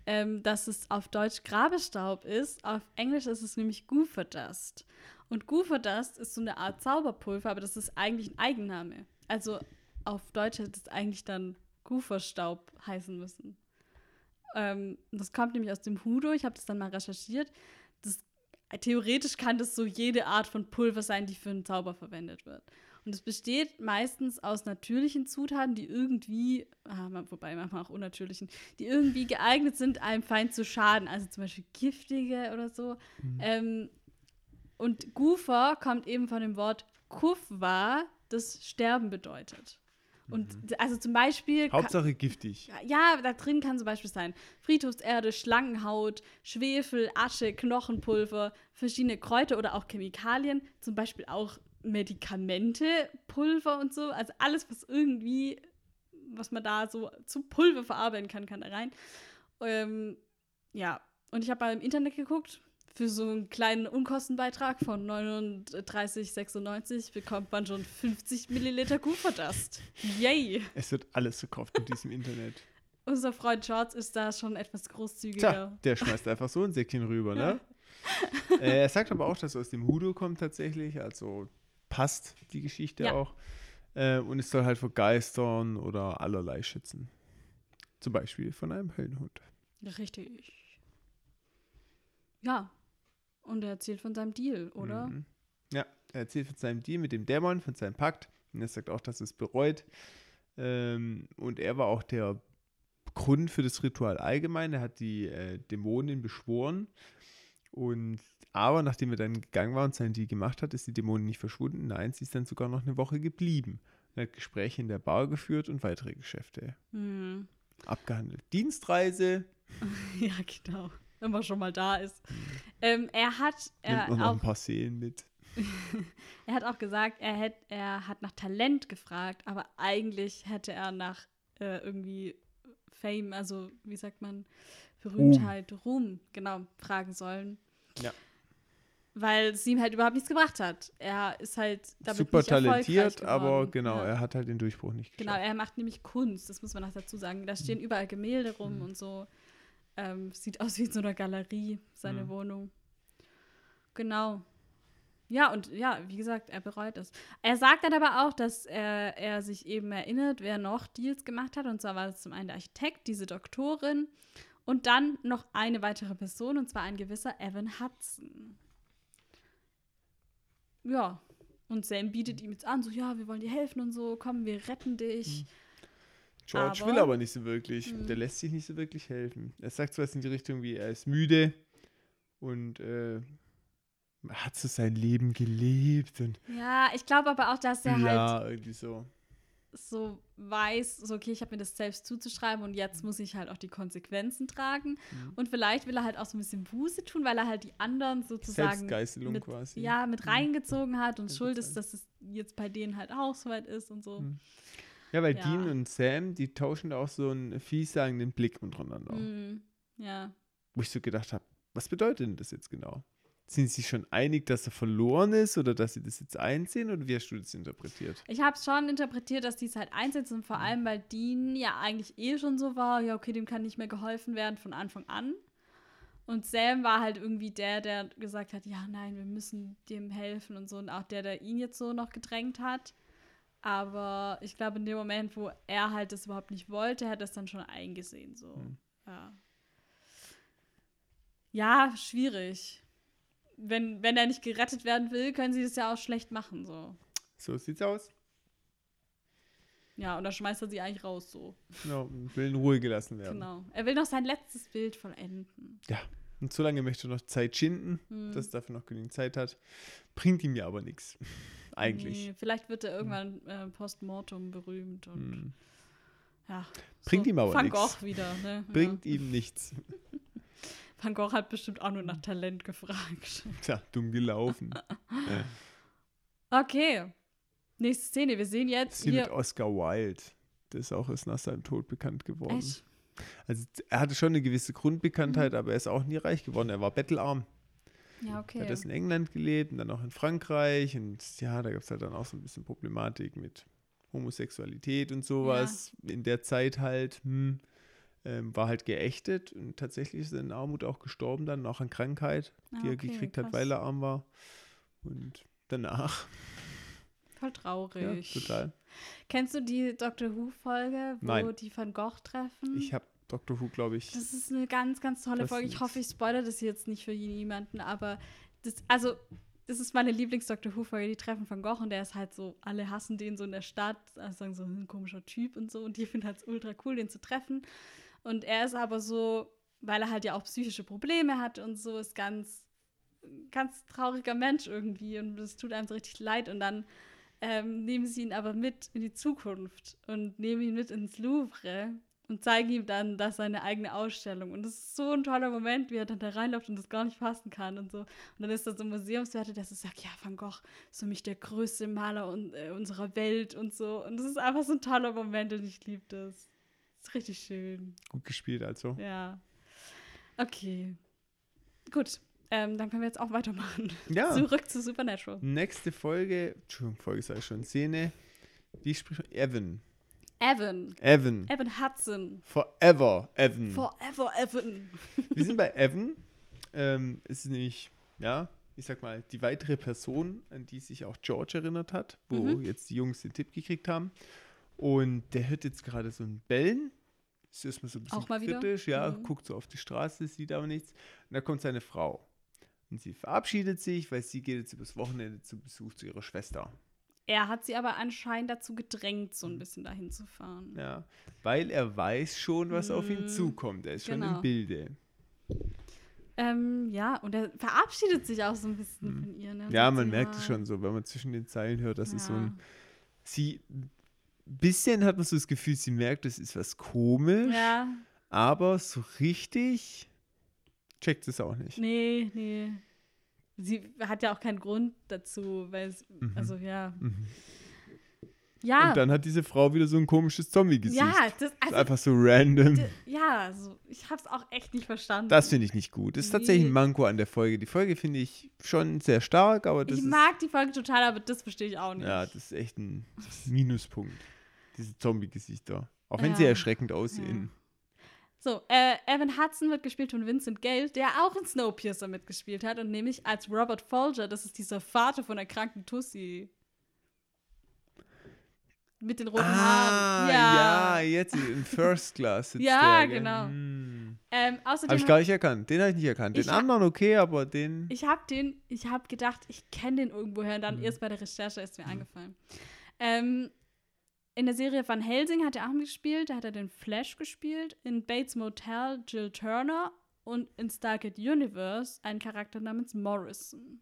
ähm, dass es auf Deutsch Grabestaub ist. Auf Englisch ist es nämlich Goofer Dust. Und Goofer Dust ist so eine Art Zauberpulver, aber das ist eigentlich ein Eigenname. Also auf Deutsch hätte es eigentlich dann Gooferstaub heißen müssen. Ähm, das kommt nämlich aus dem Hudo. Ich habe das dann mal recherchiert. Theoretisch kann das so jede Art von Pulver sein, die für einen Zauber verwendet wird. Und es besteht meistens aus natürlichen Zutaten, die irgendwie, ah, wobei manchmal auch unnatürlichen, die irgendwie geeignet sind, einem Feind zu schaden. Also zum Beispiel giftige oder so. Ähm, und Gufer kommt eben von dem Wort Kufwa, das Sterben bedeutet. Und d- also zum Beispiel. Hauptsache giftig. ja, da drin kann zum Beispiel sein Friedhofserde, Schlangenhaut, Schwefel, Asche, Knochenpulver, verschiedene Kräuter oder auch Chemikalien, zum Beispiel auch Medikamente, Pulver und so. Also alles, was irgendwie, was man da so zu Pulver verarbeiten kann, kann da rein. Ähm, ja, und ich habe mal im Internet geguckt. Für so einen kleinen Unkostenbeitrag von 39,96 bekommt man schon 50 Milliliter Kupferdust. Yay! Es wird alles verkauft in diesem Internet. Unser Freund Shorts ist da schon etwas Tja, großzügiger. der schmeißt einfach so ein Säckchen rüber, ne? äh, er sagt aber auch, dass er aus dem Hudo kommt tatsächlich, also passt die Geschichte Ja. auch. Äh, und es soll halt vor Geistern oder allerlei schützen. Zum Beispiel von einem Höllenhund. Richtig. Ja. Und er erzählt von seinem Deal, oder? Mhm. Ja, er erzählt von seinem Deal mit dem Dämon, von seinem Pakt. Und er sagt auch, dass er es bereut. Ähm, und er war auch der Grund für das Ritual allgemein. Er hat die äh, Dämonen beschworen. Und aber nachdem er dann gegangen war und sein Deal gemacht hat, ist die Dämonin nicht verschwunden. Nein, sie ist dann sogar noch eine Woche geblieben. Er hat Gespräche in der Bar geführt und weitere Geschäfte Hm. abgehandelt. Dienstreise, ja, genau. Wenn man schon mal da ist. Ähm, er hat nimmt er noch, noch auch ein paar Seelen mit. Er hat auch gesagt, er, hätt, er hat nach Talent gefragt, aber eigentlich hätte er nach äh, irgendwie Fame, also wie sagt man, Berühmtheit, Ruhm, genau, fragen sollen. Ja. Weil es ihm halt überhaupt nichts gebracht hat. Er ist halt damit Super nicht talentiert, aber genau, Ja. er hat halt den Durchbruch nicht Genau, geschafft. er macht nämlich Kunst, das muss man noch dazu sagen. Da Mhm. stehen überall Gemälde rum und so. Ähm, sieht aus wie in so einer Galerie, seine Mhm. Wohnung. Genau. Ja, und ja, wie gesagt, er bereut es. Er sagt dann aber auch, dass er, er sich eben erinnert, wer noch Deals gemacht hat. Und zwar war es zum einen der Architekt, diese Doktorin und dann noch eine weitere Person, und zwar ein gewisser Evan Hudson. Ja, und Sam bietet ihm jetzt an, so, ja, wir wollen dir helfen und so, komm, wir retten dich. George Aber- will aber nicht so wirklich. Mhm. Der lässt sich nicht so wirklich helfen. Er sagt zwar in die Richtung wie, er ist müde und äh, hat so sein Leben gelebt und Ja, ich glaube aber auch, dass er halt bla, irgendwie so. so weiß, so okay, ich habe mir das selbst zuzuschreiben und jetzt muss ich halt auch die Konsequenzen tragen. Mhm. Und vielleicht will er halt auch so ein bisschen Buße tun, weil er halt die anderen sozusagen Selbstgeißelung mit, quasi. ja, mit Mhm. reingezogen hat und schuld ist, dass es jetzt bei denen halt auch so weit ist und so. Mhm. Ja, weil Ja. Dean und Sam, die tauschen da auch so einen vielsagenden Blick untereinander. Mhm. Ja. Wo ich so gedacht habe, was bedeutet denn das jetzt genau? Sind sie sich schon einig, dass er verloren ist oder dass sie das jetzt einsehen oder wie hast du das interpretiert? Ich habe es schon interpretiert, dass die es halt einsetzen, vor allem, weil Dean ja eigentlich eh schon so war, ja, okay, dem kann nicht mehr geholfen werden von Anfang an. Und Sam war halt irgendwie der, der gesagt hat, ja, nein, wir müssen dem helfen und so. Und auch der, der ihn jetzt so noch gedrängt hat. Aber ich glaube, in dem Moment, wo er halt das überhaupt nicht wollte, hat er es dann schon eingesehen. So. Hm. Ja. ja, schwierig. Wenn, wenn er nicht gerettet werden will, können sie das ja auch schlecht machen. So. So sieht's aus. Ja, und dann schmeißt er sie eigentlich raus, so. Genau, will in Ruhe gelassen werden. Genau. Er will noch sein letztes Bild vollenden. Ja, und solange möchte er noch Zeit schinden, Hm. dass er dafür noch genügend Zeit hat. Bringt ihm ja aber nichts. Eigentlich. Nee, vielleicht wird er irgendwann äh, postmortem berühmt und Hm. Ja. Bringt ihm aber Van nichts. Gogh wieder, ne? Bringt ihm nichts. Ja. Van Gogh hat bestimmt auch nur nach Talent gefragt. Tja, dumm gelaufen. Okay. Nächste Szene. Wir sehen jetzt Sie mit hier. Oscar Wilde. Der ist auch erst nach seinem Tod bekannt geworden. Echt? Also er hatte schon eine gewisse Mhm. Grundbekanntheit, aber er ist auch nie reich geworden. Er war bettelarm. Ja, Er okay. hat erst in England gelebt und dann auch in Frankreich. Und ja, da gab es halt dann auch so ein bisschen Problematik mit Homosexualität und sowas. In der Zeit halt, hm, ähm, war halt geächtet und tatsächlich ist er in Armut auch gestorben, dann auch an Krankheit, Ah, die er okay, gekriegt hat, krass. weil er arm war. Und danach, Voll ja, traurig. total. Kennst du die Doctor Who-Folge, wo Nein. die Van Gogh treffen? Ich habe Dr. Who, glaube ich, Das ist eine ganz, ganz tolle Das Folge. Ich hoffe, ich spoilere das jetzt nicht für jemanden, aber das, also, das ist meine Lieblings-Doctor Who-Folge. Die treffen Van Gogh und der ist halt so, alle hassen den so in der Stadt, also sagen so, ein komischer Typ und so. Und die finden halt ultra cool, den zu treffen. Und er ist aber so, weil er halt ja auch psychische Probleme hat und so, ist ganz, ganz trauriger Mensch irgendwie. Und es tut einem so richtig leid. Und dann ähm, nehmen sie ihn aber mit in die Zukunft und nehmen ihn mit ins Louvre und zeigen ihm dann das seine eigene Ausstellung. Und das ist so ein toller Moment, wie er dann da reinläuft und das gar nicht fassen kann und so. Und dann ist da so ein Museumswärter, der so sagt, ja, Van Gogh ist für mich der größte Maler un äh, unserer Welt und so. Und das ist einfach so ein toller Moment und ich liebe das. Das ist richtig schön. gut gespielt, also. Ja. Okay. Gut. Ähm, dann können wir jetzt auch weitermachen. Ja. Zurück zu Supernatural. Nächste Folge, Entschuldigung, Folge sage ich schon, Szene. Wie spricht? Evan. Evan. Evan. Evan Hudson. Forever Evan. Forever Evan. Wir sind bei Evan. Ähm, es ist nämlich, ja, ich sag mal, die weitere Person, an die sich auch George erinnert hat, wo Mhm. jetzt die Jungs den Tipp gekriegt haben. Und der hört jetzt gerade so ein Bellen. Ist erstmal so ein bisschen Auch mal wieder? kritisch, ja, Mhm. guckt so auf die Straße, sieht aber nichts. Und da kommt seine Frau. Und sie verabschiedet sich, weil sie geht jetzt übers Wochenende zu Besuch zu ihrer Schwester. Er hat sie aber anscheinend dazu gedrängt, so ein bisschen dahin zu fahren. Ja, weil er weiß schon, was auf ihn Mhm. zukommt. Er ist schon Genau. im Bilde. Ähm, ja, und er verabschiedet sich auch so ein bisschen von ihr. Ne? Mhm. Ja, man so, merkt ja, es schon so, wenn man zwischen den Zeilen hört, dass es so ja. ein. Sie. Ein bisschen hat man so das Gefühl, sie merkt, es ist was komisch, Ja, aber so richtig checkt es auch nicht. nee, nee. Sie hat ja auch keinen Grund dazu, weil es, Mhm. also ja. Mhm. Ja, Und dann hat diese Frau wieder so ein komisches Zombie-Gesicht. ja, das, ist also, einfach so random. ja, also, ich hab's auch echt nicht verstanden. Das finde ich nicht gut. Das ist tatsächlich Nee. ein Manko an der Folge. Die Folge finde ich schon sehr stark, aber das ich ist. mag die Folge total, aber das verstehe ich auch nicht. Ja, das ist echt ein Minuspunkt. Diese Zombie-Gesichter. Auch wenn sie Ja. erschreckend aussehen. So, äh, Evan Hudson wird gespielt von Vincent Gale, der auch in Snowpiercer mitgespielt hat und nämlich als Robert Folger, das ist dieser Vater von der kranken Tussi. Mit den roten Ah, Haaren. ja. jetzt in First Class sitzt Ja, der, genau. Hm. Ähm, außerdem Habe ich gar nicht erkannt. Den habe ich nicht erkannt. Den anderen okay, aber den. Ich habe den, ich habe gedacht, ich kenne den irgendwoher und dann Mhm. erst bei der Recherche ist mir eingefallen. Ähm, in der Serie Van Helsing hat er auch mitgespielt, da hat er den Flash gespielt, in Bates Motel Jill Turner und in Stargate Universe einen Charakter namens Morrison.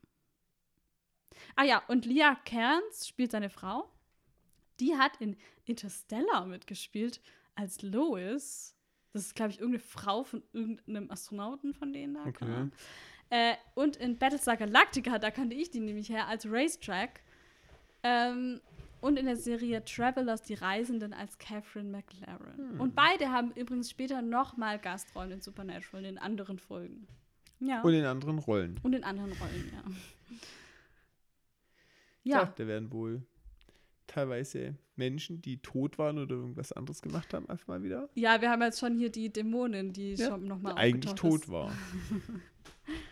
Ah ja, und Leah Cairns spielt seine Frau. Die hat in Interstellar mitgespielt als Lois. Das ist, glaube ich, irgendeine Frau von irgendeinem Astronauten von denen da. Okay. Äh, und in Battlestar Galactica, da kannte ich die nämlich her als Racetrack. Ähm, und in der Serie Travelers, die Reisenden als Catherine McLaren. Hm. Und beide haben übrigens später nochmal Gastrollen in Supernatural in anderen Folgen. Ja. Und in anderen Rollen. Und in anderen Rollen, ja. Ja. Da werden wohl teilweise Menschen, die tot waren oder irgendwas anderes gemacht haben, einfach mal wieder. ja, wir haben jetzt schon hier die Dämonin, die Ja, schon nochmal Eigentlich tot war.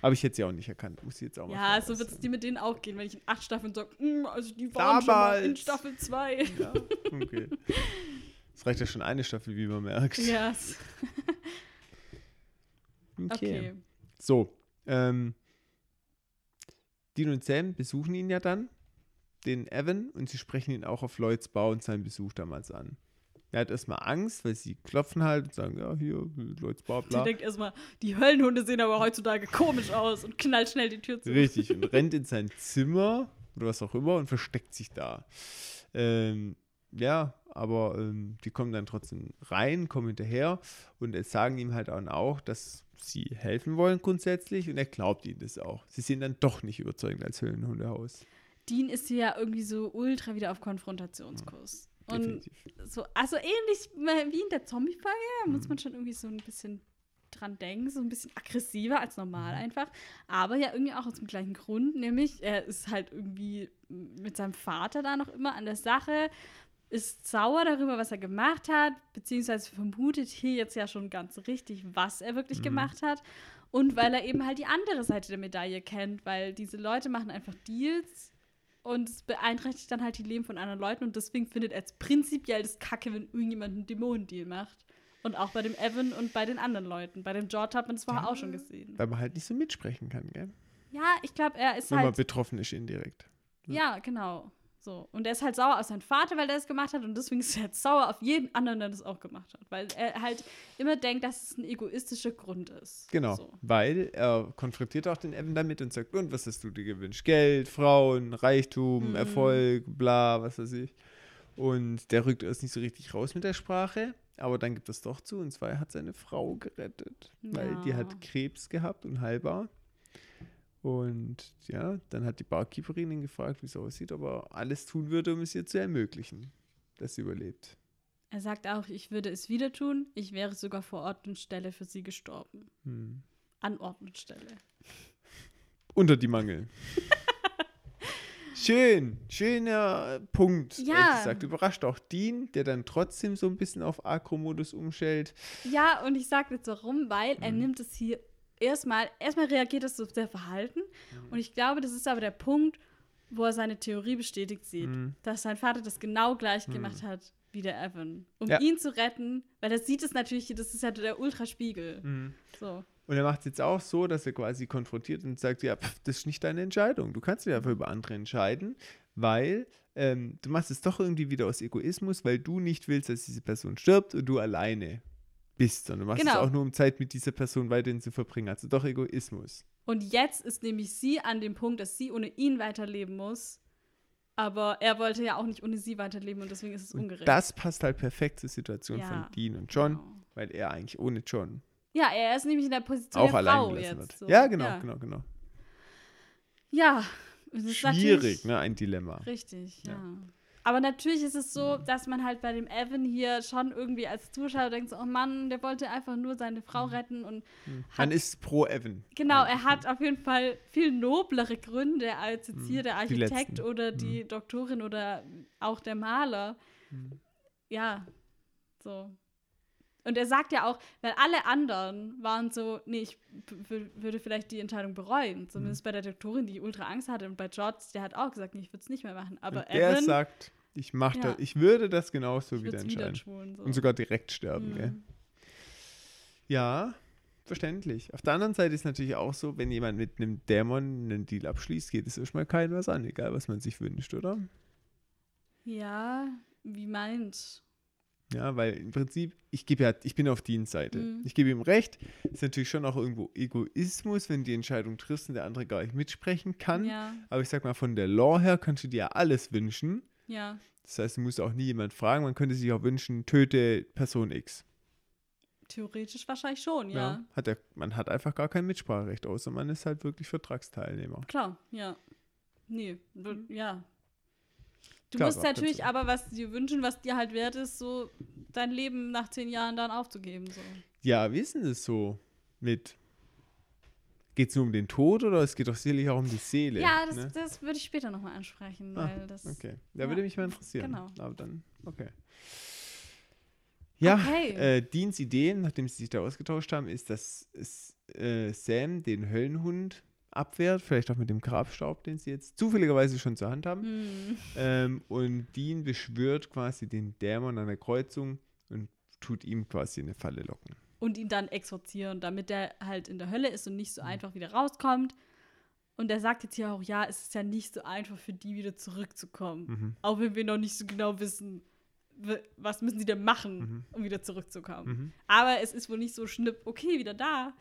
Aber ich hätte sie auch nicht erkannt. Muss ich jetzt auch mal Ja, so wird es dir mit denen auch gehen, wenn ich in acht Staffeln sage, "Mm, also die waren schon mal in Damals." Staffel 2. Ja, okay. Es reicht ja schon eine Staffel, wie man merkt. Ja, s- Okay. okay. So, ähm, Dean und Sam besuchen ihn ja dann, den Evan, und sie sprechen ihn auch auf Lloyds Bau und seinen Besuch damals an. Er hat erstmal Angst, weil sie klopfen halt und sagen, ja, hier, Bau, Die bla. denkt erstmal, die Höllenhunde sehen aber heutzutage komisch aus und knallt schnell die Tür zu. Richtig, und rennt in sein Zimmer oder was auch immer und versteckt sich da. Ähm, ja, aber ähm, die kommen dann trotzdem rein, kommen hinterher und sagen ihm halt auch, dass sie helfen wollen grundsätzlich und er glaubt ihnen das auch. Sie sind dann doch nicht überzeugend als Höhlenhundehaus. Dean ist hier ja irgendwie so ultra wieder auf Konfrontationskurs. Ja, und definitiv. so, also ähnlich wie in der Zombie-Folge, Mhm. muss man schon irgendwie so ein bisschen dran denken, so ein bisschen aggressiver als normal Mhm. einfach. Aber ja irgendwie auch aus dem gleichen Grund, nämlich er ist halt irgendwie mit seinem Vater da noch immer an der Sache, ist sauer darüber, was er gemacht hat, beziehungsweise vermutet hier jetzt ja schon ganz richtig, was er wirklich Mhm. gemacht hat. Und weil er eben halt die andere Seite der Medaille kennt, weil diese Leute machen einfach Deals und es beeinträchtigt dann halt die Leben von anderen Leuten und deswegen findet er es prinzipiell das Kacke, wenn irgendjemand einen Dämonendeal macht. Und auch bei dem Evan und bei den anderen Leuten. Bei dem George hat man das vorher Ja. auch schon gesehen. Weil man halt nicht so mitsprechen kann, gell? Ja, ich glaube, er ist Wenn man halt. betroffen ist indirekt. Ja, genau. So. Und er ist halt sauer auf seinen Vater, weil der es gemacht hat. Und deswegen ist er jetzt sauer auf jeden anderen, der das auch gemacht hat. Weil er halt immer denkt, dass es ein egoistischer Grund ist. Genau, So. weil er konfrontiert auch den Evan damit und sagt, und was hast du dir gewünscht? Geld, Frauen, Reichtum, Mhm. Erfolg, bla, was weiß ich. Und der rückt erst nicht so richtig raus mit der Sprache, aber dann gibt es doch zu, und zwar er hat seine Frau gerettet, weil die Ja. hat Krebs gehabt, unheilbar. Und ja, dann hat die Barkeeperin ihn gefragt, wie es aussieht, ob er alles tun würde, um es ihr zu ermöglichen, dass sie überlebt. Er sagt auch, ich würde es wieder tun. Ich wäre sogar vor Ort und Stelle für sie gestorben. Hm. An Ort und Stelle. Unter die Mangel. Schön, schöner Punkt. Ja. ehrlich gesagt. Überrascht auch Dean, der dann trotzdem so ein bisschen auf Akro-Modus umstellt. Ja, und ich sage jetzt warum, weil er Mhm. nimmt es hier erstmal, erstmal reagiert es so sehr verhalten. Und ich glaube, das ist aber der Punkt, wo er seine Theorie bestätigt sieht, Mhm. dass sein Vater das genau gleich gemacht hat wie der Evan. Um Ja. ihn zu retten, weil er sieht es natürlich, das ist ja der Ultraspiegel. So. Und er macht es jetzt auch so, dass er quasi konfrontiert und sagt, ja, pff, das ist nicht deine Entscheidung. Du kannst dich einfach über andere entscheiden, weil ähm, du machst es doch irgendwie wieder aus Egoismus, weil du nicht willst, dass diese Person stirbt und du alleine bist, sondern du machst es Genau. auch nur, um Zeit mit dieser Person weiterhin zu verbringen. Also doch Egoismus. Und jetzt ist nämlich sie an dem Punkt, dass sie ohne ihn weiterleben muss. Aber er wollte ja auch nicht ohne sie weiterleben und deswegen ist es Und ungerecht. das passt halt perfekt zur Situation Ja. von Dean und John, Genau. weil er eigentlich ohne John Ja, er ist nämlich in der Position auch der allein gelassen jetzt. wird. So. Ja, genau, ja. genau, genau. Ja, Schwierig, ne? Ein Dilemma. Richtig, ja. Ja. Aber natürlich ist es so, dass man halt bei dem Evan hier schon irgendwie als Zuschauer denkt, so, oh Mann, der wollte einfach nur seine Frau Mhm. retten und Man ist pro Evan. genau, er hat auf jeden Fall viel noblere Gründe als jetzt hier der Mhm. die Architekt oder die Doktorin oder auch der Maler. Mhm. Ja, so. Und er sagt ja auch, weil alle anderen waren so, nee, ich würde vielleicht die Entscheidung bereuen. Zumindest bei der Doktorin, die ultra Angst hatte. Und bei George, der hat auch gesagt, nee, ich würde es nicht mehr machen. Aber Und er Evan, sagt, ich mach Ja. das, ich würde das genauso ich wieder wieder entscheiden. tun. So. Und sogar direkt sterben, gell? Mhm. Ja, verständlich. Auf der anderen Seite ist natürlich auch so, wenn jemand mit einem Dämon einen Deal abschließt, geht es erstmal keinem was an, egal was man sich wünscht, oder? Ja, wie meint? Ja, weil im Prinzip, ich gebe ja, ich bin auf Deans Seite. Mhm. Ich gebe ihm recht. Ist natürlich schon auch irgendwo Egoismus, wenn die Entscheidung triffst und der andere gar nicht mitsprechen kann. Ja, Aber ich sag mal, von der Law her kannst du dir ja alles wünschen. Ja. Das heißt, du musst auch nie jemand fragen. Man könnte sich auch wünschen, töte Person X. Theoretisch wahrscheinlich schon, ja. Hat er, man hat einfach gar kein Mitspracherecht, außer man ist halt wirklich Vertragsteilnehmer. Klar, ja. Nee, w- ja. Du Klar, musst natürlich aber was dir wünschen, was dir halt wert ist, so dein Leben nach zehn Jahren dann aufzugeben. So. Ja, wie ist denn das so mit. Geht es nur um den Tod oder es geht doch sicherlich auch um die Seele? Ja, das, ne? das würde ich später nochmal ansprechen, Ah, weil das. Okay, da Ja, würde mich mal interessieren. genau. Aber dann, okay. Ja, Okay. Äh, Deans Idee, nachdem sie sich da ausgetauscht haben, ist, dass äh, Sam den Höllenhund abwehrt, vielleicht auch mit dem Grabstaub, den sie jetzt zufälligerweise schon zur Hand haben. Hm. Ähm, und Dean beschwört quasi den Dämon an der Kreuzung und tut ihm quasi eine Falle locken. Und ihn dann exorzieren, damit er halt in der Hölle ist und nicht so Mhm. einfach wieder rauskommt. Und er sagt jetzt hier auch, ja, es ist ja nicht so einfach für die wieder zurückzukommen. Mhm. Auch wenn wir noch nicht so genau wissen, was müssen sie denn machen, Mhm. um wieder zurückzukommen. Mhm. Aber es ist wohl nicht so schnipp, okay, wieder da.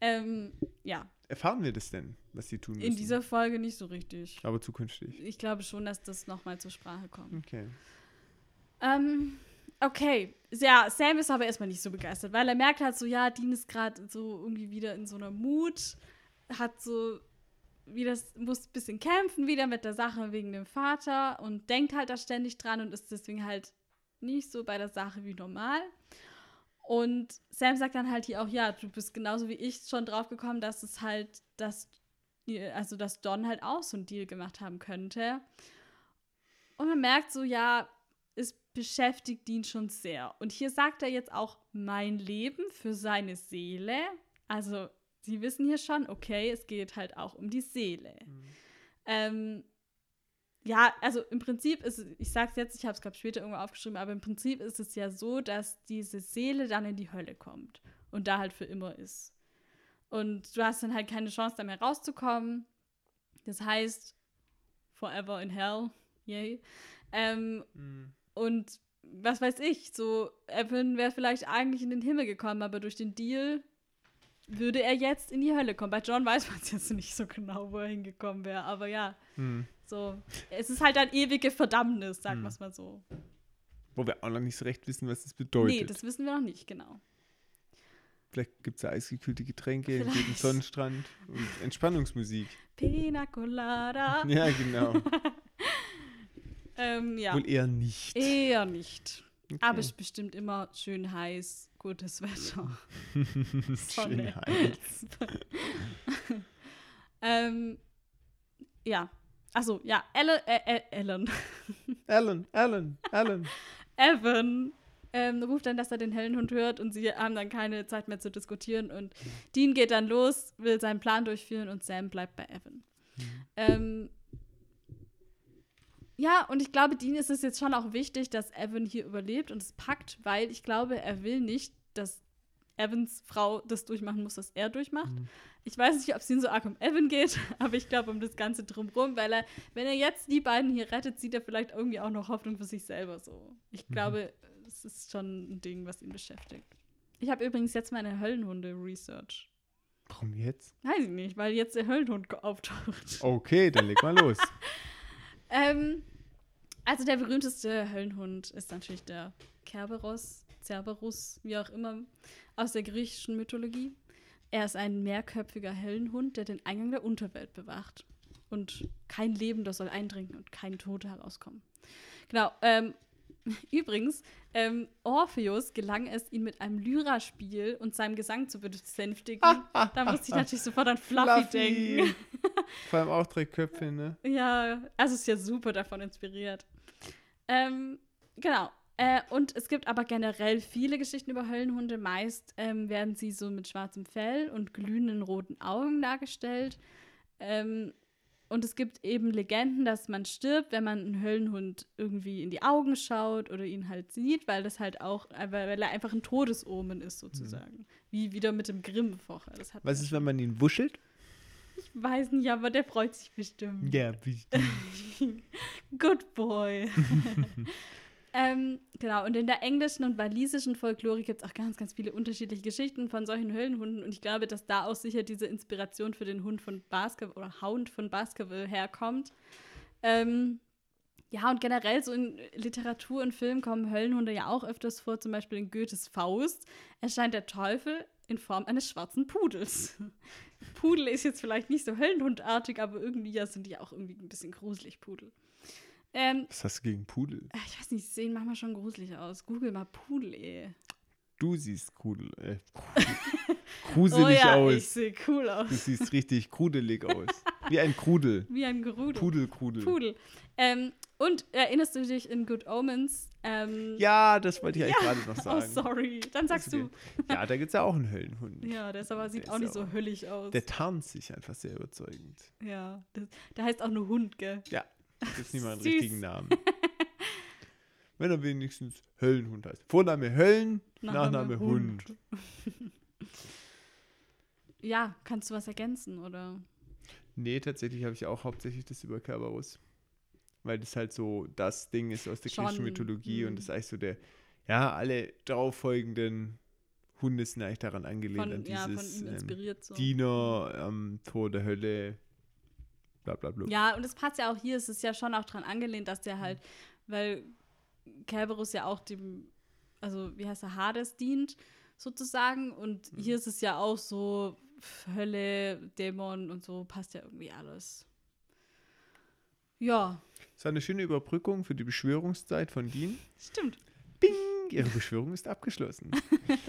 Ähm, ja, Erfahren wir das denn, was sie tun müssen? in dieser Folge nicht so richtig. Aber zukünftig. Ich glaube schon, dass das nochmal zur Sprache kommt. Okay. Ähm, okay. Ja, Sam ist aber erstmal nicht so begeistert, weil er merkt halt so, ja, Dean ist gerade so irgendwie wieder in so einer Mut, hat so wieder, muss ein bisschen kämpfen wieder mit der Sache wegen dem Vater und denkt halt da ständig dran und ist deswegen halt nicht so bei der Sache wie normal. Und Sam sagt dann halt hier auch, ja, du bist genauso wie ich schon drauf gekommen, dass es halt, dass, also dass Don halt auch so einen Deal gemacht haben könnte. Und man merkt so, ja, es beschäftigt ihn schon sehr. Und hier sagt er jetzt auch mein Leben für seine Seele. Also, Sie wissen hier schon, okay, es geht halt auch um die Seele. Mhm. Ähm, ja, also im Prinzip ist, ich sag's jetzt, ich habe es glaube später irgendwo aufgeschrieben, aber im Prinzip ist es ja so, dass diese Seele dann in die Hölle kommt und da halt für immer ist. Und du hast dann halt keine Chance, da mehr rauszukommen. Das heißt, forever in hell, yay. Ähm, mhm. Und was weiß ich, so, Evan wäre vielleicht eigentlich in den Himmel gekommen, aber durch den Deal würde er jetzt in die Hölle kommen. Bei John weiß man es jetzt nicht so genau, wo er hingekommen wäre, aber ja. Mhm. So, es ist halt ein ewige Verdammnis, sagen hm. wir es mal so. Wo wir auch noch nicht so recht wissen, was das bedeutet. Nee, das wissen wir noch nicht, genau. Vielleicht gibt es ja eisgekühlte Getränke, jeden Sonnenstrand und Entspannungsmusik. Pina Colada. Ja, genau. ähm, ja. Wohl eher nicht. Eher nicht. Okay. Aber es ist bestimmt immer schön heiß, gutes Wetter. schön heiß. ähm, ja, Achso, ja, Ellen, äh, äh, Ellen. Ellen, Ellen, Ellen. Evan ähm, ruft dann, dass er den hellen Hund hört und sie haben dann keine Zeit mehr zu diskutieren und Dean geht dann los, will seinen Plan durchführen und Sam bleibt bei Evan. Mhm. Ähm, ja, und ich glaube, Dean ist es jetzt schon auch wichtig, dass Evan hier überlebt und es packt, weil ich glaube, er will nicht, dass Evans Frau das durchmachen muss, was er durchmacht. Mhm. Ich weiß nicht, ob es ihm so arg um Evan geht, aber ich glaube um das Ganze drumherum, weil er, wenn er jetzt die beiden hier rettet, sieht er vielleicht irgendwie auch noch Hoffnung für sich selber so. Ich mhm. glaube, es ist schon ein Ding, was ihn beschäftigt. Ich habe übrigens jetzt meine Höllenhunde-Research. Warum jetzt? Weiß ich nicht, weil jetzt der Höllenhund auftaucht. Okay, dann leg mal los. ähm, also der berühmteste Höllenhund ist natürlich der Kerberos, Cerberus, wie auch immer, aus der griechischen Mythologie. Er ist ein mehrköpfiger Höllenhund, der den Eingang der Unterwelt bewacht. Und kein Lebender soll eindringen und kein Tote herauskommen. Genau. Ähm, übrigens, ähm, Orpheus gelang es, ihn mit einem Lyraspiel und seinem Gesang zu besänftigen. da musste ich natürlich sofort an Fluffy, Fluffy. denken. Vor allem auch drei Köpfe, ne? Ja, also ist ja super davon inspiriert. Ähm, genau. Äh, und es gibt aber generell viele Geschichten über Höllenhunde. Meist ähm, werden sie so mit schwarzem Fell und glühenden roten Augen dargestellt. Ähm, und es gibt eben Legenden, dass man stirbt, wenn man einen Höllenhund irgendwie in die Augen schaut oder ihn halt sieht, weil das halt auch, äh, weil er einfach ein Todesomen ist, sozusagen. Mhm. Wie wieder mit dem Grimm vorher. Was ist, wenn man ihn wuschelt? Ich weiß nicht, aber der freut sich bestimmt. Ja, bestimmt. Good boy. Ähm, genau, und in der englischen und walisischen Folklore gibt es auch ganz, ganz viele unterschiedliche Geschichten von solchen Höllenhunden. Und ich glaube, dass da auch sicher diese Inspiration für den Hund von Baskerville oder Hound von Baskerville herkommt. Ähm, ja, und generell so in Literatur und Film kommen Höllenhunde ja auch öfters vor, zum Beispiel in Goethes Faust erscheint der Teufel in Form eines schwarzen Pudels. Pudel ist jetzt vielleicht nicht so höllenhundartig, aber irgendwie ja, sind die auch irgendwie ein bisschen gruselig, Pudel. Ähm, Was hast du gegen Pudel? Ich weiß nicht, sehen manchmal schon gruselig aus. Google mal Pudel, ey. Du siehst Krudel, äh, gruselig oh ja, aus. Ich sehe cool aus. Du siehst richtig krudelig aus. Wie ein Krudel. Wie ein Gerudel. Pudel, Krudel. Pudel. Ähm, und erinnerst du dich in Good Omens? Ähm, ja, das wollte ich eigentlich ja. gerade noch sagen. Oh, sorry. Dann sagst du. Ja, da gibt es ja auch einen Höllenhund. Ja, der ist aber, sieht der auch nicht so höllig aus. Der tarnt sich einfach sehr überzeugend. Ja, das, der heißt auch nur Hund, gell? Ja, das ist nicht mal einen richtigen Namen. Wenn er wenigstens Höllenhund heißt. Vorname Höllen, Nachname, Nachname Hund. Hund. ja, kannst du was ergänzen, oder? Nee, tatsächlich habe ich auch hauptsächlich das über Kerberos. Weil das halt so das Ding ist aus der Schon. griechischen Mythologie mh. und das ist eigentlich so der, ja, alle darauffolgenden Hunde sind eigentlich daran angelehnt, von, an dieses ja, ähm, so. Diener am ähm, Tor der Hölle, bla bla bla. Ja, und es passt ja auch hier, es ist ja schon auch dran angelehnt, dass der halt, weil Kerberos ja auch dem, also wie heißt er, Hades dient, sozusagen. Und Mhm. hier ist es ja auch so, Hölle, Dämon und so, passt ja irgendwie alles. Ja, Das war eine schöne Überbrückung für die Beschwörungszeit von Dean. stimmt. Bing! Ihre Beschwörung ist abgeschlossen.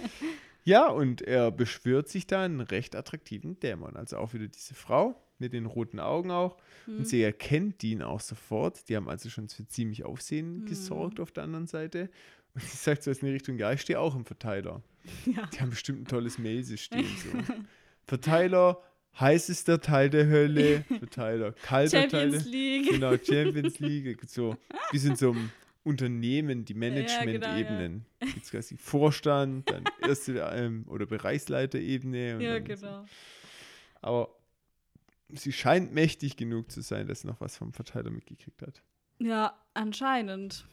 ja, und er beschwört sich da einen recht attraktiven Dämon. Also auch wieder diese Frau mit den roten Augen auch. Hm. Und sie erkennt Dean auch sofort. Die haben also schon für ziemlich Aufsehen Mhm. gesorgt auf der anderen Seite. Und sie sagt so in die Richtung, ja, ich stehe auch im Verteiler. Ja. Die haben bestimmt ein tolles Mail-System. So. Verteiler, heißester Teil der Hölle. Verteiler, kalter Teil Champions League. Genau, Champions League. So, sind so einem Unternehmen, die genau, ja. Management-Ebenen. Gibt's quasi Vorstand, dann erste ähm, oder Bereichsleiterebene. Ja, dann so. genau. Aber sie scheint mächtig genug zu sein, dass sie noch was vom Verteiler mitgekriegt hat. Ja, anscheinend.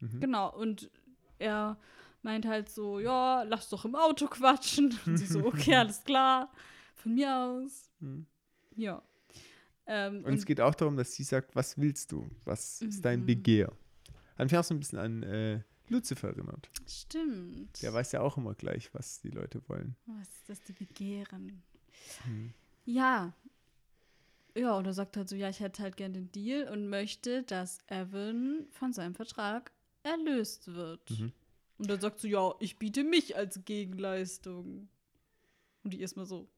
Mhm. Genau, und er meint halt so, ja, lass doch im Auto quatschen. Und sie so, okay, alles klar, von mir aus. Mhm. Ja. Ähm, Und, es geht auch darum, dass sie sagt, was willst du? Was ist dein Mhm. Begehr? Hat mich auch so ein bisschen an äh, Lucifer erinnert. stimmt. Der weiß ja auch immer gleich, was die Leute wollen. Was ist das, die begehren? Mhm. Ja. Ja, und er sagt halt so, ja, ich hätte halt gern den Deal und möchte, dass Evan von seinem Vertrag erlöst wird. Mhm. Und dann sagt so, ja, ich biete mich als Gegenleistung. Und die erstmal so,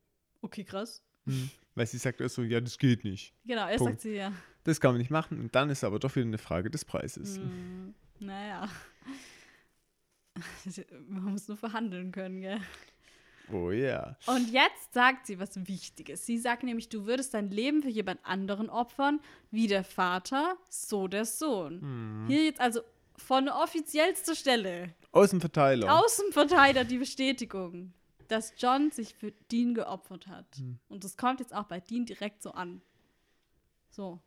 okay, krass. Mhm. Weil sie sagt erst so, ja, das geht nicht. Genau, erst Punkt. sagt sie ja. Das kann man nicht machen. Und dann ist aber doch wieder eine Frage des Preises. Hm, naja. Man muss nur verhandeln können, gell? Oh ja. Und jetzt sagt sie was Wichtiges. Sie sagt nämlich, du würdest dein Leben für jemand anderen opfern, wie der Vater, so der Sohn. Mhm. Hier jetzt also von offiziellster Stelle, Außenverteiler. Außenverteidiger die Bestätigung, dass John sich für Dean geopfert hat. Hm. Und das kommt jetzt auch bei Dean direkt so an. So,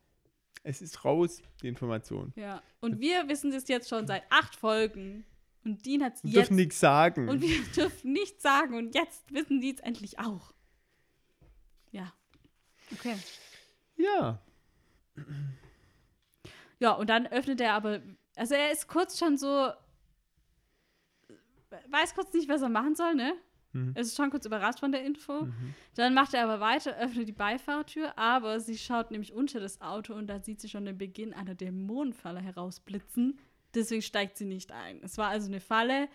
Es ist raus, die Information. ja. Und wir wissen das jetzt schon seit acht Folgen. Und Dean hat es Wir jetzt dürfen nichts sagen. Und wir dürfen nichts sagen und jetzt wissen die es endlich auch. Ja. Okay. ja. Ja, und dann öffnet er aber, also er ist kurz schon so, weiß kurz nicht, was er machen soll, ne? Mhm. Er ist schon kurz überrascht von der Info. Mhm. Dann macht er aber weiter, öffnet die Beifahrertür, aber sie schaut nämlich unter das Auto und da sieht sie schon den Beginn einer Dämonenfalle herausblitzen. Deswegen steigt sie nicht ein. Es war also eine Falle,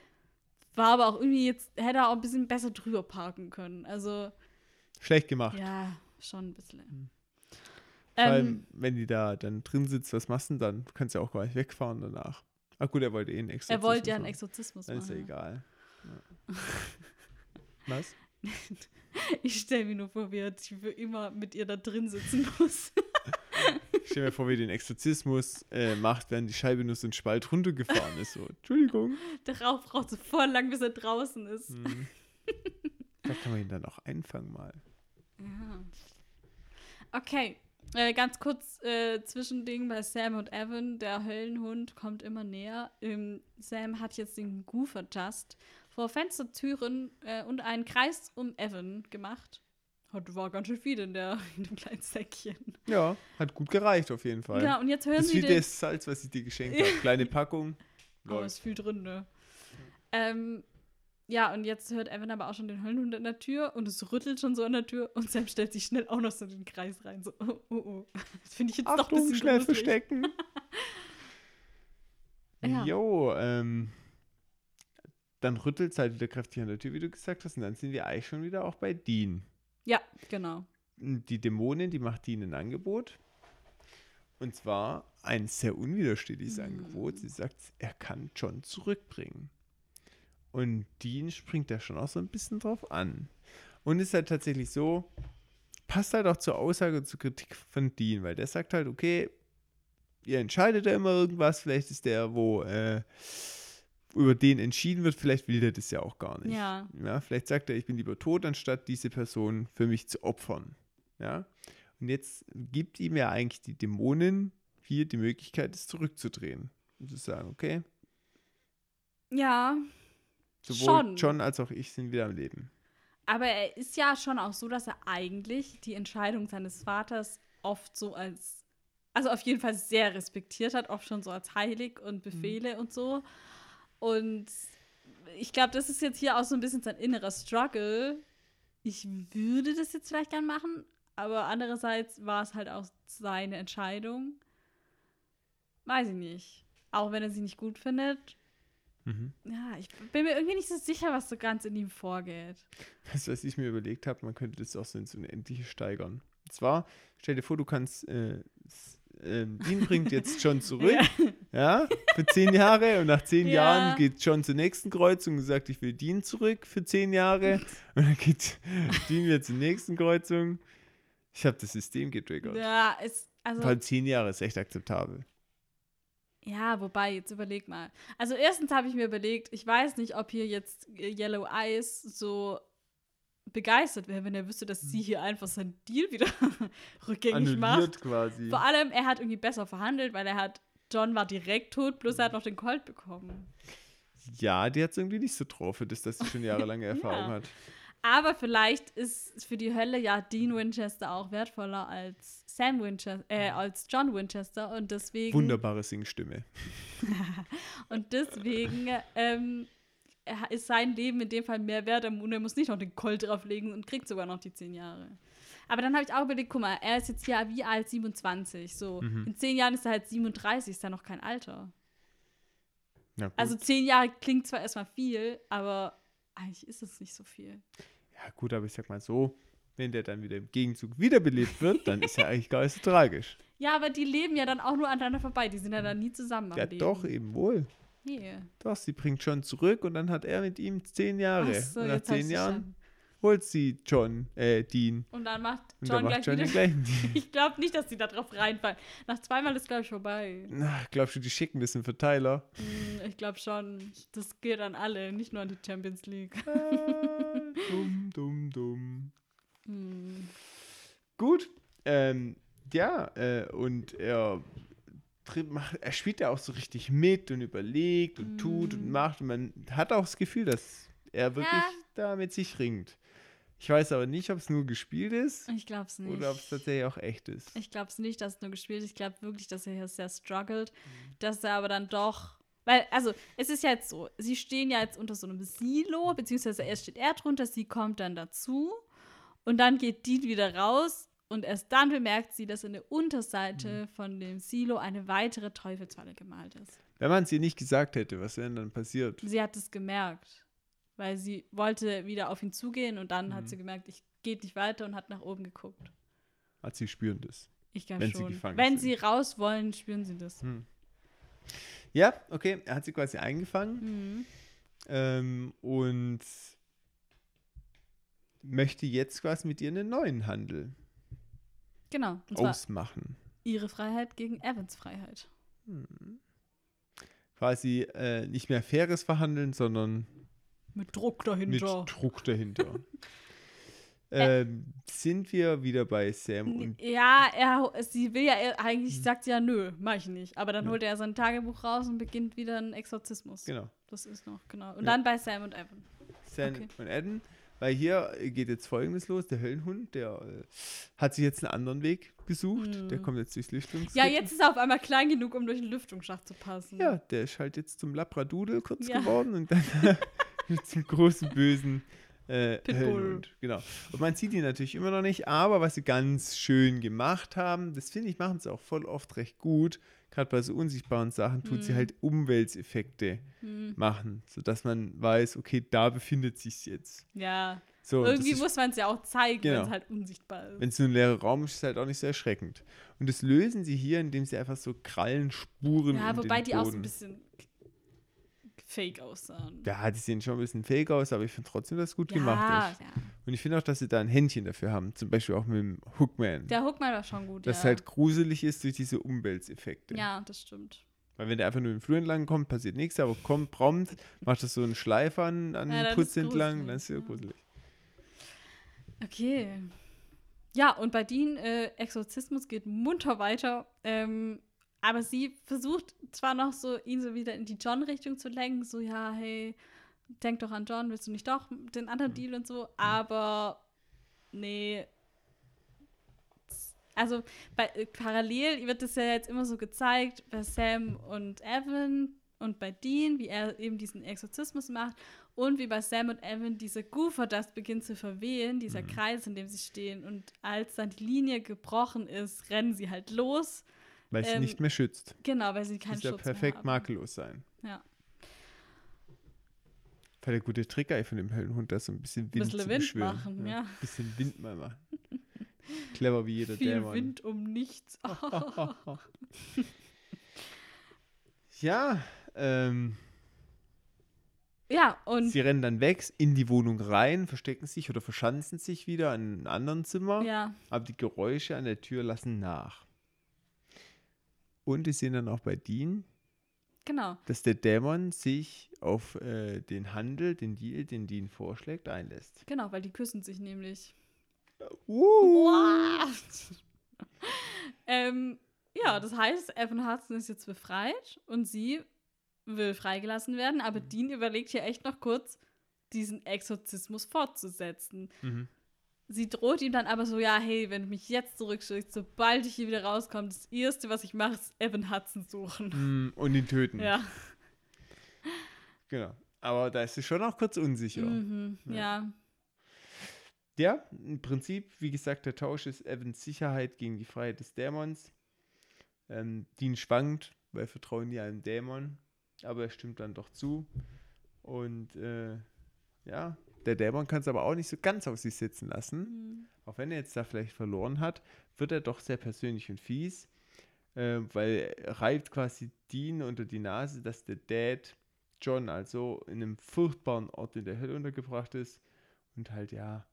war aber auch irgendwie jetzt, hätte er auch ein bisschen besser drüber parken können. Also, Schlecht gemacht. ja, schon ein bisschen. Vor Ähm, allem, wenn die da dann drin sitzt, was machst du denn dann? Kannst ja auch gar nicht wegfahren danach. Ach gut, er wollte eh einen extra. er wollte ja einen Exorzismus Dann ist ja machen. egal. Ja. Was? Ich stelle mir nur vor, wie er für immer mit ihr da drin sitzen muss. Ich stell mir vor, wie den Exorzismus äh, macht, während die Scheibe nur so einen Spalt runtergefahren ist. So, Entschuldigung. Darauf braucht sie voll lang, bis er draußen ist. Hm. Da kann man ihn dann auch einfangen mal. Ja. Okay, äh, ganz kurz äh, Zwischending bei Sam und Evan. Der Höllenhund kommt immer näher. Ähm, Sam hat jetzt den Goofer Just vor Fenstertüren äh, und einen Kreis um Evan gemacht. Hat, war ganz schön viel in, der, in dem kleinen Säckchen. Ja, hat gut gereicht auf jeden Fall. Genau, und jetzt hören das sie wie den. das Salz, was ich dir geschenkt habe. Kleine Packung. Aber es ist viel drin, ne? Ähm, ja, und jetzt hört Evan aber auch schon den Höllenhund an der Tür und es rüttelt schon so an der Tür und Sam stellt sich schnell auch noch so in den Kreis rein. So, oh, oh, oh. Das finde ich jetzt doch ein Achtung, bisschen schnell gruselig. verstecken. Ja. Jo, ähm, dann rüttelt es halt wieder kräftig an der Tür, wie du gesagt hast. Und dann sind wir eigentlich schon wieder auch bei Dean. Ja, genau. Die Dämonin, die macht Dean ein Angebot. Und zwar ein sehr unwiderstehliches Mhm. Angebot. Sie sagt, er kann John zurückbringen. Und Dean springt da schon auch so ein bisschen drauf an. Und ist halt tatsächlich so, passt halt auch zur Aussage und zur Kritik von Dean, weil der sagt halt, okay, ihr entscheidet ja immer irgendwas, vielleicht ist der, wo äh, über den entschieden wird, vielleicht will der das ja auch gar nicht. Ja. Ja, vielleicht sagt er, ich bin lieber tot, anstatt diese Person für mich zu opfern. Ja. Und jetzt gibt ihm ja eigentlich die Dämonin hier die Möglichkeit, es zurückzudrehen. Und zu sagen, okay, Ja, sowohl Schon. John als auch ich sind wieder am Leben. aber er ist ja schon auch so, dass er eigentlich die Entscheidung seines Vaters oft so als also auf jeden Fall sehr respektiert hat, auch schon so als heilig und Befehle mhm. und so. Und ich glaube, das ist jetzt hier auch so ein bisschen sein innerer Struggle. Ich würde das jetzt vielleicht gern machen, aber andererseits war es halt auch seine Entscheidung. Weiß ich nicht. Auch wenn er sie nicht gut findet. Mhm. Ja, ich bin mir irgendwie nicht so sicher, was so ganz in ihm vorgeht. Weißt du, was ich mir überlegt habe? Man könnte das auch so ins Unendliche steigern. Und zwar, stell dir vor, du kannst äh, ähm, Dean bringt jetzt John zurück, ja. Ja. für zehn Jahre und nach zehn ja. Jahren geht John zur nächsten Kreuzung und sagt, ich will Dean zurück für zehn Jahre und dann geht Dean wieder zur nächsten Kreuzung. Ich habe das System getriggert. Ja, ist also. Vor zehn Jahre ist echt akzeptabel. Ja, wobei, jetzt überleg mal. Also erstens habe ich mir überlegt, ich weiß nicht, ob hier jetzt Yellow Eyes so begeistert wäre, wenn er wüsste, dass sie hier einfach seinen Deal wieder rückgängig Annulliert macht. quasi. Vor allem, er hat irgendwie besser verhandelt, weil er hat, John war direkt tot, plus er hat noch den Colt bekommen. Ja, die hat es irgendwie nicht so drauf, für das, dass sie schon jahrelange Erfahrung ja. hat. Aber vielleicht ist für die Hölle ja Dean Winchester auch wertvoller als Sam Winchester, äh, als John Winchester und deswegen. Wunderbare Singstimme. und deswegen ähm, ist sein Leben in dem Fall mehr wert und er muss nicht noch den Colt drauflegen und kriegt sogar noch die zehn Jahre. Aber dann habe ich auch überlegt, guck mal, er ist jetzt ja wie alt 27. So, mhm. in zehn Jahren ist er halt 37, ist ja noch kein Alter. Ja, also zehn Jahre klingt zwar erstmal viel, aber eigentlich ist es nicht so viel. Ja, gut, aber ich sag mal so, wenn der dann wieder im Gegenzug wiederbelebt wird, dann ist ja eigentlich gar nicht so tragisch. Ja, aber die leben ja dann auch nur aneinander vorbei. Die sind ja dann nie zusammen. Ja, doch, eben wohl. Nee. Doch, sie bringt John zurück und dann hat er mit ihm zehn Jahre. So, und nach zehn Jahren holt sie John, äh, Dean. Und dann macht John, dann macht John den gleichen Dean. Ich glaube nicht, dass sie da drauf reinfallen. Nach zweimal ist, glaube ich, vorbei. Na, glaubst du, die schicken das in Verteiler? Mm, ich glaube schon. Das geht an alle, nicht nur an die Champions League. Ah, dumm, dumm, dumm. Mm. Gut. Ähm, ja, äh, und er er spielt ja auch so richtig mit und überlegt und mm. tut und macht und man hat auch das Gefühl, dass er wirklich ja. da mit sich ringt. Ich weiß aber nicht, ob es nur gespielt ist. Ich glaube es nicht. Oder ob es tatsächlich auch echt ist. Ich glaube es nicht, dass es nur gespielt ist. Ich glaube wirklich, dass er hier sehr struggelt. Mhm. Dass er aber dann doch. Weil, also, es ist ja jetzt so, sie stehen ja jetzt unter so einem Silo, beziehungsweise erst steht er drunter, sie kommt dann dazu. Und dann geht Dean wieder raus und erst dann bemerkt sie, dass in der Unterseite mhm. von dem Silo eine weitere Teufelsfalle gemalt ist. Wenn man es ihr nicht gesagt hätte, was wäre denn dann passiert? Sie hat es gemerkt weil sie wollte wieder auf ihn zugehen und dann mhm. hat sie gemerkt, ich geht nicht weiter und hat nach oben geguckt. Hat sie spüren das? Ich glaube schon. Sie Wenn sind. sie raus wollen, spüren sie das. Hm. Ja, okay, er hat sie quasi eingefangen mhm. ähm, und möchte jetzt quasi mit ihr einen neuen Handel genau, ausmachen. Ihre Freiheit gegen Evans Freiheit. Hm. Quasi äh, nicht mehr faires Verhandeln, sondern mit Druck dahinter. Mit Druck dahinter. ähm, sind wir wieder bei Sam und. Ja, er, sie will ja, eigentlich sagt sie ja, nö, mach ich nicht. Aber dann ja. holt er sein Tagebuch raus und beginnt wieder einen Exorzismus. Genau. Das ist noch, genau. Und ja. dann bei Sam und Evan. Sam okay. und Evan. Weil hier geht jetzt folgendes los: Der Höllenhund, der äh, hat sich jetzt einen anderen Weg gesucht. Mhm. Der kommt jetzt durchs Lüftungsschacht. Ja, jetzt ist er auf einmal klein genug, um durch den Lüftungsschacht zu passen. Ja, der ist halt jetzt zum Labradoodle kurz ja. geworden und dann zum großen bösen äh, Höllenhund. Genau. Und man sieht ihn natürlich immer noch nicht, aber was sie ganz schön gemacht haben, das finde ich, machen sie auch voll oft recht gut. Gerade bei so unsichtbaren Sachen tut hm. sie halt Umwelteffekte hm. machen, sodass man weiß, okay, da befindet sich jetzt. Ja. So, Irgendwie ist, muss man es ja auch zeigen, genau. wenn es halt unsichtbar ist. Wenn es nur ein leerer Raum ist, ist es halt auch nicht sehr erschreckend. Und das lösen sie hier, indem sie einfach so Krallenspuren. Ja, wobei die auch so ein bisschen fake aussahen. Ja, die sehen schon ein bisschen fake aus, aber ich finde trotzdem, dass es gut ja, gemacht ist. Ja. Und ich finde auch, dass sie da ein Händchen dafür haben. Zum Beispiel auch mit dem Hookman. Der Hookman war schon gut, Dass ja. halt gruselig ist durch diese Umwelteffekte. Ja, das stimmt. Weil wenn der einfach nur im Flur entlang kommt, passiert nichts, aber kommt prompt, macht das so einen Schleif an, an ja, den Putz entlang, dann ist es ja gruselig. Okay. Ja, und bei Dean, äh, Exorzismus geht munter weiter. Ähm, aber sie versucht zwar noch so, ihn so wieder in die John-Richtung zu lenken, so, ja, hey, denk doch an John, willst du nicht doch den anderen Deal und so, aber nee. also bei, äh, parallel wird es ja jetzt immer so gezeigt bei Sam und Evan und bei Dean, wie er eben diesen Exorzismus macht und wie bei Sam und Evan diese Goofer das beginnt zu verwehen, dieser Mhm. Kreis, in dem sie stehen. Und als dann die Linie gebrochen ist, rennen sie halt los. Weil sie Ähm, nicht mehr schützt. Genau, weil sie keinen Muss ja Schutz mehr perfekt haben. makellos sein. Ja. War der gute Trick von dem Höllenhund, da so ein bisschen Ein Wind bisschen zu Wind beschwören. machen, ja. Ein bisschen Wind mal machen. Clever wie jeder Viel Dämon. Wind um nichts. Ja, ähm, ja, und sie rennen dann weg in die Wohnung rein, verstecken sich oder verschanzen sich wieder in einem anderen Zimmer. ja, Aber die Geräusche an der Tür lassen nach. Und die sehen dann auch bei Dean, genau. dass der Dämon sich auf äh, den Handel, den Deal, den Dean vorschlägt, einlässt. Genau, weil die küssen sich nämlich. Uh. ähm, ja, das heißt, Evan Hudson ist jetzt befreit und sie will freigelassen werden, aber Mhm. Dean überlegt hier echt noch kurz, diesen Exorzismus fortzusetzen. Mhm. Sie droht ihm dann aber so, ja, hey, wenn du mich jetzt zurückschickst, sobald ich hier wieder rauskomme, das Erste, was ich mache, ist Evan Hudson suchen. Mm, Und ihn töten. Ja. Genau. Aber da ist sie schon auch kurz unsicher. Mhm. Ja. ja. Ja, im Prinzip, wie gesagt, der Tausch ist Evans Sicherheit gegen die Freiheit des Dämons. Ähm, Dean schwankt, weil vertrauen nie einem Dämon, aber er stimmt dann doch zu. Und äh, ja, der Dämon kann es aber auch nicht so ganz auf sich sitzen lassen. Mhm. Auch wenn er jetzt da vielleicht verloren hat, wird er doch sehr persönlich und fies, äh, weil er reibt quasi Dean unter die Nase, dass der Dad John also in einem furchtbaren Ort in der Hölle untergebracht ist und halt ja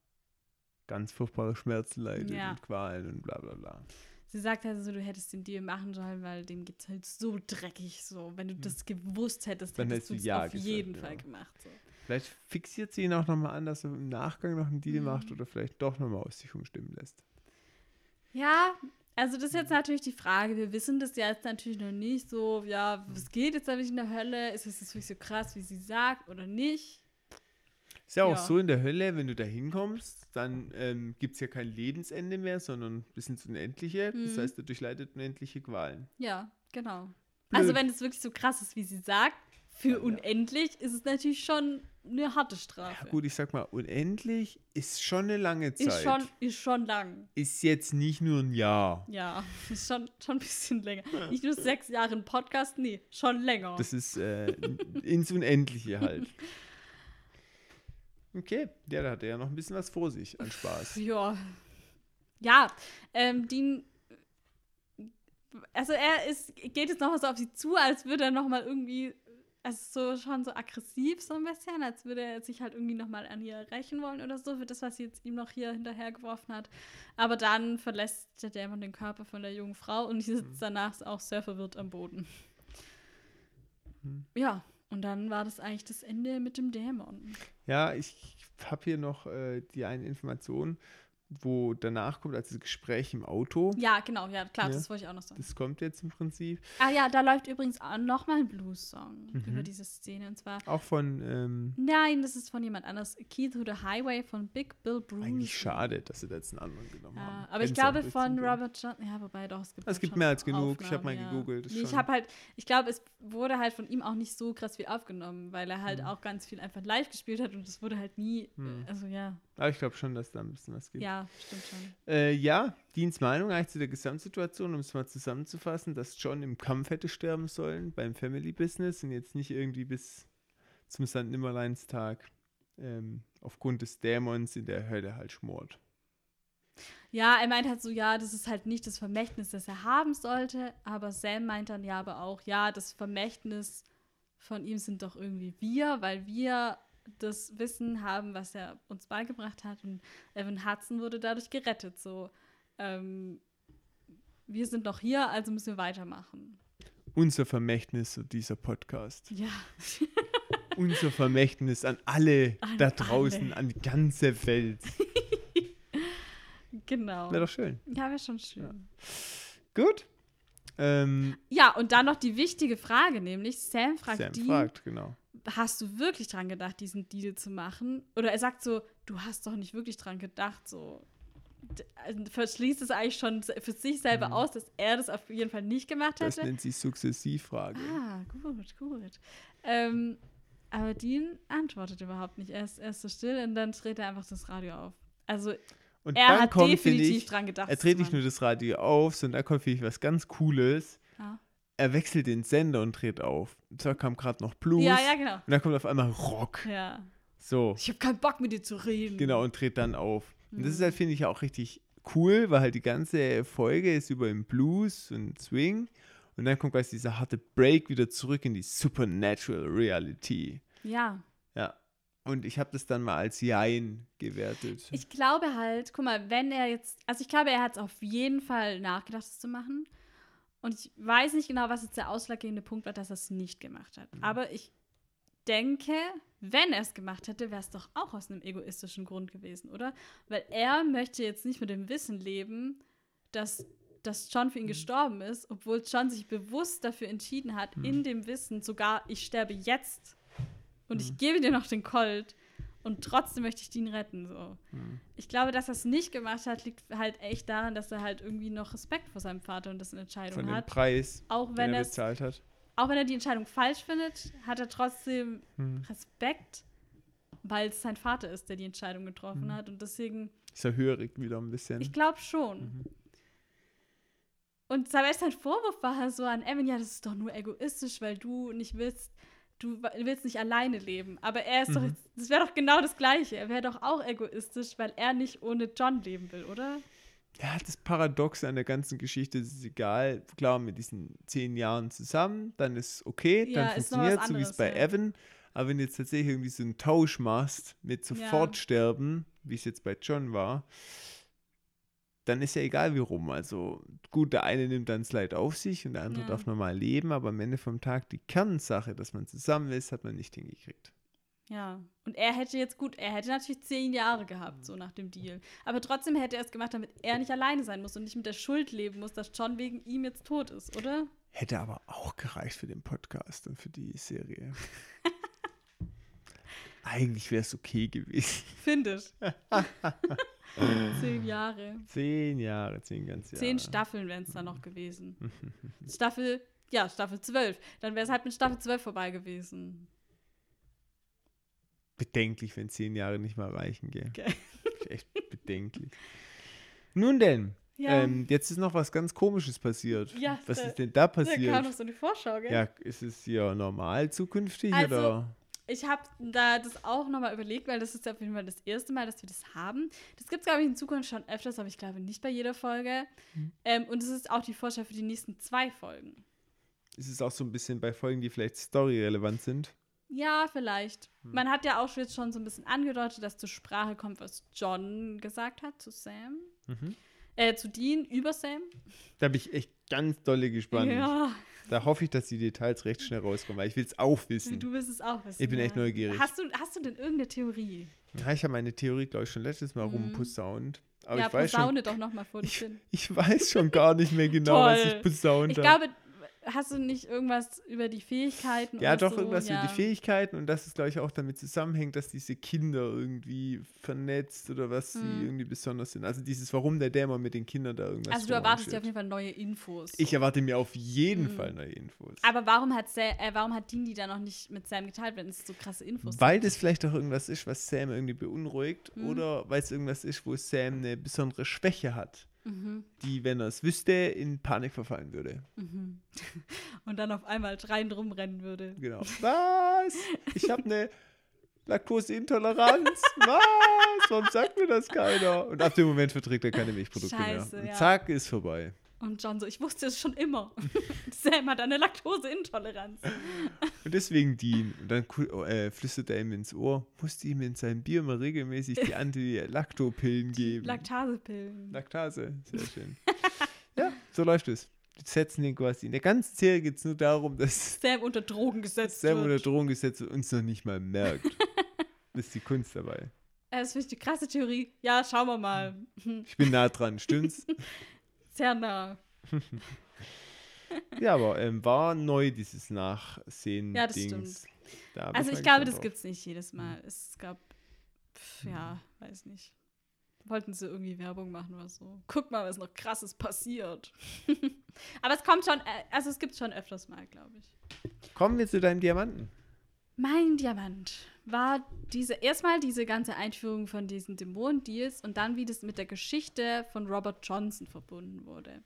ganz furchtbare Schmerzen leidet Ja. und Qualen und bla bla bla. Sie sagt also, du hättest den Deal machen sollen, weil dem geht's halt so dreckig so. Wenn du das gewusst hättest, Dann hättest du es ja auf gesagt, jeden ja. Fall gemacht. So. Vielleicht fixiert sie ihn auch nochmal an, dass er im Nachgang noch einen Deal Mhm. macht oder vielleicht doch nochmal aus sich umstimmen lässt. Ja, also das ist jetzt natürlich die Frage. Wir wissen das ja jetzt natürlich noch nicht so, ja, was geht jetzt eigentlich in der Hölle? Ist es wirklich so krass, wie sie sagt oder nicht? Ist ja auch Ja. so in der Hölle, wenn du da hinkommst, dann ähm, gibt es ja kein Lebensende mehr, sondern bis ins Unendliche. Das Mhm. heißt, er durchleidet unendliche Qualen. Ja, genau. Blöd. Also wenn es wirklich so krass ist, wie sie sagt, für Ja, ja. unendlich ist es natürlich schon eine harte Strafe. Ja, gut, ich sag mal, unendlich ist schon eine lange Zeit. ist schon, ist schon lang. Ist jetzt nicht nur ein Jahr. Ja, ist schon, schon ein bisschen länger. Nicht nur sechs Jahre ein Podcast, nee, schon länger. Das ist äh, ins Unendliche halt. Okay, ja, da hat er ja noch ein bisschen was vor sich an Spaß. Ja. Ja, ähm, die. Also er ist, geht jetzt noch mal so auf sie zu, als würde er noch mal irgendwie, also so schon so aggressiv so ein bisschen, als würde er sich halt irgendwie noch mal an ihr rächen wollen oder so, für das, was sie jetzt ihm noch hier hinterhergeworfen hat. Aber dann verlässt der Dämon den Körper von der jungen Frau und die sitzt danach auch sehr verwirrt am Boden. Mhm. Ja, und dann war das eigentlich das Ende mit dem Dämon. Ja, ich habe hier noch äh, die eine Information, wo danach kommt, also das Gespräch im Auto. Ja, genau, ja, klar, Ja. das wollte ich auch noch sagen. Das kommt jetzt im Prinzip. Ah ja, da läuft übrigens auch noch mal ein Blues-Song Mhm. über diese Szene. Und zwar, Auch von, ähm, nein, das ist von jemand anders. Key Through the Highway von Big Bill Bruce. eigentlich schade, dass sie da jetzt einen anderen genommen Ja, haben. aber ich glaube von. Robert John, ja, wobei doch, es gibt, Es gibt mehr als genug. Ich hab Aufnahmen, mal gegoogelt, ist Nee, ich habe halt, ich glaube, es wurde halt von ihm auch nicht so krass viel aufgenommen, weil er halt Mhm. auch ganz viel einfach live gespielt hat und es wurde halt nie, Mhm. also ja, Aber ich glaube schon, dass da ein bisschen was gibt. ja, stimmt schon. Äh, ja, Deans Meinung eigentlich zu der Gesamtsituation, um es mal zusammenzufassen, dass John im Kampf hätte sterben sollen beim Family Business und jetzt nicht irgendwie bis zum St. Nimmerleinstag ähm, aufgrund des Dämons in der Hölle halt schmort. Ja, er meint halt so, ja, das ist halt nicht das Vermächtnis, das er haben sollte, aber Sam meint dann ja aber auch, ja, das Vermächtnis von ihm sind doch irgendwie wir, weil wir das Wissen haben, was er uns beigebracht hat und Evan Hudson wurde dadurch gerettet, so. Ähm, wir sind noch hier, also müssen wir weitermachen. Unser Vermächtnis, dieser Podcast. Ja, Unser Vermächtnis an alle An da draußen, alle. an die ganze Welt. genau. Wäre doch schön. Ja, wäre schon schön. Gut. Ähm, Ja. und dann noch die wichtige Frage, nämlich Sam fragt Sam Dean, fragt, genau. Hast du wirklich dran gedacht, diesen Deal zu machen? Oder er sagt so, du hast doch nicht wirklich dran gedacht, so. also verschließt es eigentlich schon für sich selber aus, dass er das auf jeden Fall nicht gemacht Das hätte. nennt sich Sukzessivfrage. Ah, gut, gut. Ähm, aber Dean antwortet überhaupt nicht. Er ist, er ist so still und dann dreht er einfach das Radio auf. Also Und er hat kommt, definitiv ich, dran gedacht. er das dreht nicht nur das Radio auf, sondern da kommt, finde ich, was ganz Cooles. Ja. Er wechselt den Sender und dreht auf. Und zwar kam gerade noch Blues. Ja, ja, genau. Und dann kommt auf einmal Rock. Ja. So, Ich habe keinen Bock mit dir zu reden. genau, und dreht dann auf. Und das ist Mhm. halt, finde ich, auch richtig cool, weil halt die ganze Folge ist über den Blues und Swing. Und dann kommt gleich dieser harte Break wieder zurück in die Supernatural Reality. Ja. Ja. Und ich habe das dann mal als Jein gewertet. Ich glaube halt, guck mal, wenn er jetzt, also ich glaube, er hat es auf jeden Fall nachgedacht, das zu machen. Und ich weiß nicht genau, was jetzt der ausschlaggebende Punkt war, dass er es nicht gemacht hat. Mhm. Aber ich denke, wenn er es gemacht hätte, wäre es doch auch aus einem egoistischen Grund gewesen, oder? Weil er möchte jetzt nicht mit dem Wissen leben, dass, dass John Mhm. für ihn gestorben ist, obwohl John sich bewusst dafür entschieden hat, Mhm. in dem Wissen, sogar ich sterbe jetzt und Mhm. ich gebe dir noch den Colt und trotzdem möchte ich Dean retten. So. Mhm. Ich glaube, dass er es nicht gemacht hat, liegt halt echt daran, dass er halt irgendwie noch Respekt vor seinem Vater und dessen Entscheidung Von dem hat. Preis, Auch den wenn, er er bezahlt hat. auch wenn er die Entscheidung falsch findet, hat er trotzdem Hm. Respekt, weil es sein Vater ist, der die Entscheidung getroffen Mhm. hat. Und deswegen, Ist er hörig wieder ein bisschen. ich glaube schon. Mhm. Und sein sein Vorwurf war halt so an Evan, ja, das ist doch nur egoistisch, weil du nicht willst, du willst nicht alleine leben. Aber er ist doch, Mhm. jetzt, das wäre doch genau das Gleiche. Er wäre doch auch egoistisch, weil er nicht ohne John leben will, oder? Ja, das Paradox an der ganzen Geschichte ist es egal. Klar, mit diesen zehn Jahren zusammen, dann ist okay, Ja, dann ist funktioniert so wie es bei ja. Evan. Aber wenn du jetzt tatsächlich irgendwie so einen Tausch machst mit sofort Ja. sterben, wie es jetzt bei John war, dann ist ja egal wie rum. Also gut, der eine nimmt dann Leid auf sich und der andere Ja. darf normal leben, aber am Ende vom Tag die Kernsache, dass man zusammen ist, hat man nicht hingekriegt. Ja. Und er hätte jetzt gut, er hätte natürlich zehn Jahre gehabt, so nach dem Deal. Aber trotzdem hätte er es gemacht, damit er nicht alleine sein muss und nicht mit der Schuld leben muss, dass John wegen ihm jetzt tot ist, oder? Hätte aber auch gereicht für den Podcast und für die Serie. Eigentlich wäre es okay gewesen. Finde ich. zehn Jahre. Zehn Jahre, zehn ganze Jahre. Zehn Staffeln wären es dann noch gewesen. Staffel, ja, Staffel 12. Dann wäre es halt mit Staffel 12 vorbei gewesen. Bedenklich, wenn zehn Jahre nicht mal reichen, gell? Okay. Echt bedenklich. Nun denn, Ja. ähm, jetzt ist noch was ganz Komisches passiert. Ja, was da- ist denn da Da kam noch passiert? so eine Vorschau, gell? Ja, ist es hier normal zukünftig Also, oder? Ich habe da das auch nochmal überlegt, weil das ist auf jeden Fall das erste Mal, dass wir das haben. Das gibt es, glaube ich, in Zukunft schon öfters, aber ich glaube nicht bei jeder Folge. Hm. Ähm, und es ist auch die Vorschau für die nächsten zwei Folgen. Ist es auch so ein bisschen bei Folgen, die vielleicht storyrelevant sind? Ja, vielleicht. Hm. Man hat ja auch schon jetzt schon so ein bisschen angedeutet, dass zur Sprache kommt, was John gesagt hat zu Sam. Mhm. Äh, zu Dean über Sam. Da bin ich echt ganz dolle gespannt. Ja, Da hoffe ich, dass die Details recht schnell rauskommen, weil ich will es auch wissen. du willst es auch wissen. Ich bin echt ja. neugierig. Hast du, hast du denn irgendeine Theorie? Ja, ich habe meine Theorie, glaube ich, schon letztes Mal Mhm. rumposaunt. Aber ja, ich weiß schon, doch nochmal vor dich hin. ich weiß schon gar nicht mehr genau, was ich posaunt Ich habe. glaube, hast du nicht irgendwas über die Fähigkeiten? Ja, doch, so? irgendwas ja. über die Fähigkeiten und dass es, glaube ich, auch damit zusammenhängt, dass diese Kinder irgendwie vernetzt oder was sie Mhm. irgendwie besonders sind. Also dieses, warum der Dämon mit den Kindern da irgendwas Also du erwartest dir auf jeden Fall neue Infos. Ich erwarte mir auf jeden Mhm. Fall neue Infos. Aber warum hat, Sa äh, warum hat Dean die da noch nicht mit Sam geteilt, wenn es so krasse Infos Weil das vielleicht auch irgendwas ist, was Sam irgendwie beunruhigt Mhm. oder weil es irgendwas ist, wo Sam eine besondere Schwäche hat, Mhm, die, wenn er es wüsste, in Panik verfallen würde. mhm. Und dann auf einmal schreiend rumrennen würde. Genau. Was? Ich habe eine Laktoseintoleranz? Was? Warum sagt mir das keiner? Und ab dem Moment verträgt er keine Milchprodukte Scheiße, mehr. Und zack, ist vorbei. Und John so, ich wusste es schon immer. Sam hat eine Laktoseintoleranz. Und deswegen Dean. Und dann äh, flüstert er ihm ins Ohr, musste ihm in seinem Bier mal regelmäßig die Anti-Lacto-Pillen geben. Laktosepillen. Laktase, sehr schön. ja, so läuft es. Die setzen den quasi. In der ganzen Serie geht es nur darum, dass Sam unter Drogen gesetzt Sam unter wird. Drohung gesetzt und uns noch nicht mal merkt. das ist die Kunst dabei. Das finde ich die krasse Theorie. Ja, schauen wir mal. Ich bin nah dran, stimmt's? Sehr nah. Ja, aber ähm, war neu dieses Nachsehen. Ja, das Dings. Da bin Also ich glaube, das gibt es nicht jedes Mal. Es gab, pf, ja, weiß nicht. wollten sie irgendwie Werbung machen oder so. Guck mal, was noch krasses passiert. Aber es kommt schon, äh, also es gibt schon öfters mal, glaube ich. Kommen wir zu deinem Diamanten. Mein Diamant war diese erstmal diese ganze Einführung von diesen Dämonen-Deals und dann, wie das mit der Geschichte von Robert Johnson verbunden wurde.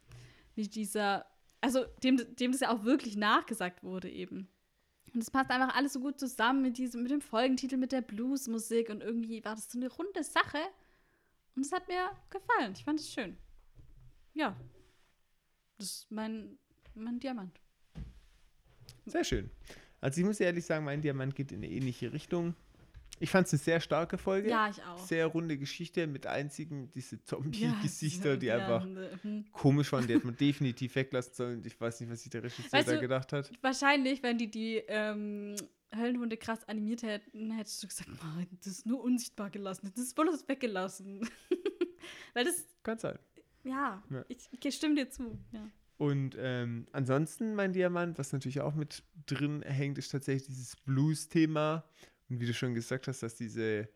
Wie dieser, also dem, dem das ja auch wirklich nachgesagt wurde eben. Und es passt einfach alles so gut zusammen mit diesem, mit dem Folgentitel, mit der Bluesmusik und irgendwie war das so eine runde Sache. Und es hat mir gefallen. Ich fand es schön. Ja. Das ist mein, mein Diamant. Sehr schön. Also ich muss ehrlich sagen, mein Diamant geht in eine ähnliche Richtung. Ich fand es eine sehr starke Folge. Ja, ich auch. Sehr runde Geschichte mit einzigen diese Zombie-Gesichter, die ja, einfach mhm. komisch waren. Die hätte man definitiv weglassen sollen. Ich weiß nicht, was sich der Regisseur Weißt da du- gedacht hat. Wahrscheinlich, wenn die die ähm, Höllenhunde krass animiert hätten, hättest du gesagt, "Nein, das ist nur unsichtbar gelassen. Das ist bloß weggelassen. Weil das, Kann sein. ja, Ja. Ich, ich stimme dir zu. Ja. Und ähm, ansonsten mein Diamant, was natürlich auch mit drin hängt, ist tatsächlich dieses Blues-Thema. Und wie du schon gesagt hast, dass diese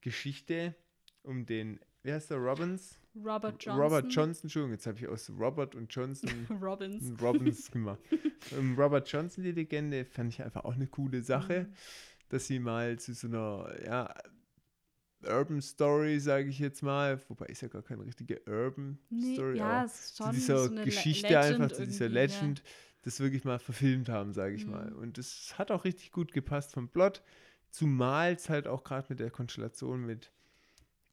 Geschichte um den, wie heißt der, Robbins? Robert Johnson. Robert Johnson, Entschuldigung, jetzt habe ich aus Robert und Johnson Robbins. Robbins gemacht. ähm, Robert Johnson, die Legende, fand ich einfach auch eine coole Sache, Mhm. dass sie mal zu so einer, ja, Urban Story, sage ich jetzt mal, wobei ist ja gar keine richtige Urban Nee, Story, ja, aber zu dieser so Le- Geschichte Legend einfach, zu dieser irgendwie, ja. Legend, das wirklich mal verfilmt haben, sage ich Mhm. mal. Und das hat auch richtig gut gepasst vom Plot, zumal es halt auch gerade mit der Konstellation mit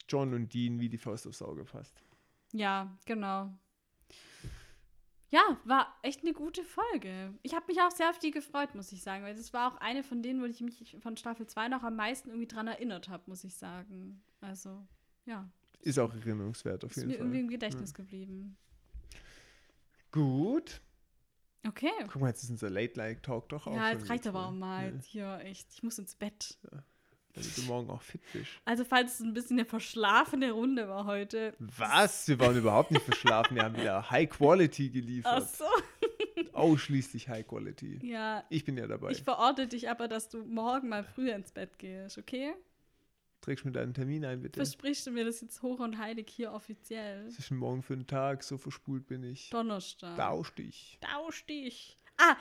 John und Dean wie die Faust aufs Auge passt. Ja, genau. Ja, war echt eine gute Folge. Ich habe mich auch sehr auf die gefreut, muss ich sagen, weil das war auch eine von denen, wo ich mich von Staffel 2 noch am meisten irgendwie dran erinnert habe, muss ich sagen. Also, ja, Ist auch erinnerungswert auf ist jeden mir Fall. irgendwie im Gedächtnis geblieben. Gut. Okay. Guck mal, jetzt ist unser Late Night Talk doch auch. Ja, jetzt reicht aber auch voll. mal. Ja, Hier, echt. Ich muss ins Bett. damit du morgen auch fit bist. Also, falls es ein bisschen eine verschlafene Runde war heute. Was? Wir waren überhaupt nicht verschlafen. Wir haben wieder High Quality Ach geliefert. so. Ausschließlich High Quality. Ja, Ich bin ja dabei. ich verorte dich aber, dass du morgen mal früher ins Bett gehst, okay? Trägst mir deinen Termin ein, bitte. Versprichst du mir das jetzt hoch und heilig hier offiziell? Was ist morgen für einen Tag? So verspult bin ich. Donnerstag. Tausch dich. Tausch dich. Ah,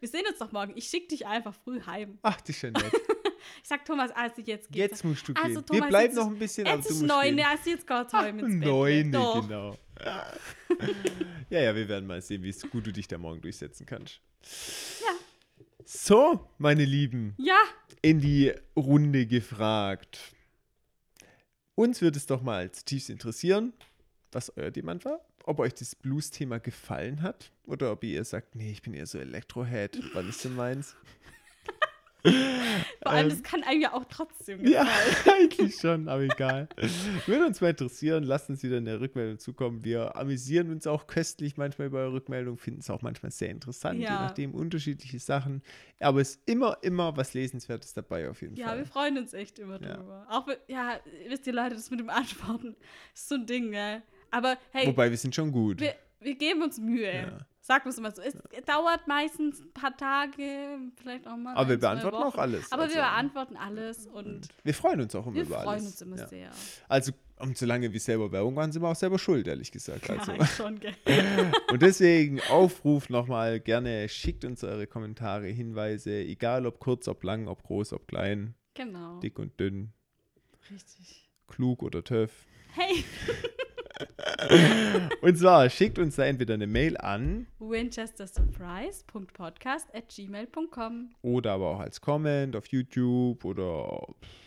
wir sehen uns doch morgen. Ich schicke dich einfach früh heim. Ach, das ist ja nett. Ich sag Thomas, also jetzt geht's. Jetzt musst du gehen. Also, Wir Thomas, bleiben jetzt noch ein bisschen, aber du musst neun, gehen. also jetzt geht's heim ins Bett. Doch. genau. ja, ja, wir werden mal sehen, wie gut du dich da morgen durchsetzen kannst. Ja. So, meine Lieben, Ja, in die Runde gefragt. Uns würde es doch mal zutiefst interessieren, was euer Demand war. Ob euch das Blues-Thema gefallen hat oder ob ihr sagt, nee, ich bin eher so Elektrohead, wann ist denn meins? Vor allem, Ähm, das kann einem ja auch trotzdem Ja, gefallen. eigentlich schon, aber egal. Würde uns mal interessieren, lasst uns wieder eine Rückmeldung zukommen. Wir amüsieren uns auch köstlich manchmal über eure Rückmeldung, finden es auch manchmal sehr interessant, je Ja. nachdem unterschiedliche Sachen. Aber es ist immer, immer was Lesenswertes dabei auf jeden Ja, Fall. wir freuen uns echt immer Ja. drüber. Auch, ja, wisst ihr Leute, das mit dem Antworten ist so ein Ding, ne? Aber hey, Wobei, wir sind schon gut. wir, wir geben uns Mühe. Ja. Wir es mal so. Es dauert meistens ein paar Tage, vielleicht auch mal. Aber wir beantworten auch alles. Aber also, wir beantworten alles und und wir freuen uns auch immer wir über freuen alles. uns immer ja. sehr. Also, und solange wir selber Werbung waren, sind wir auch selber schuld, ehrlich gesagt. Also. Ja, schon, gell? Und deswegen Aufruf nochmal gerne, schickt uns eure Kommentare, Hinweise, egal ob kurz, ob lang, ob groß, ob klein, Genau. dick und dünn, Richtig. klug oder töff. Hey, Und zwar schickt uns da entweder eine Mail an winchestersurprise.podcast at gmail.com. oder aber auch als Comment auf YouTube oder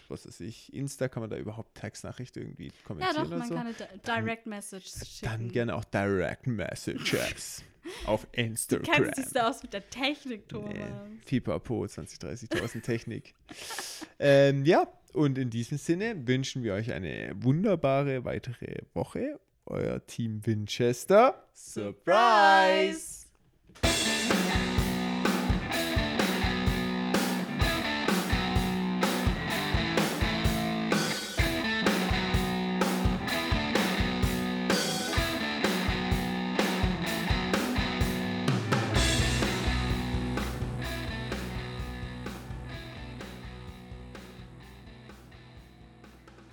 was weiß ich, Insta kann man da überhaupt Textnachricht irgendwie Ja, kommentieren doch, oder man so. kann eine Di- Direct Message schicken. Dann gerne auch Direct Messages auf Du Instagram. kennst dich so aus mit der Technik, Thomas. Nee, Pipapo, 20, 30.000 Technik. ähm, ja, und in diesem Sinne wünschen wir euch eine wunderbare weitere Woche. Euer Team Winchester. Surprise!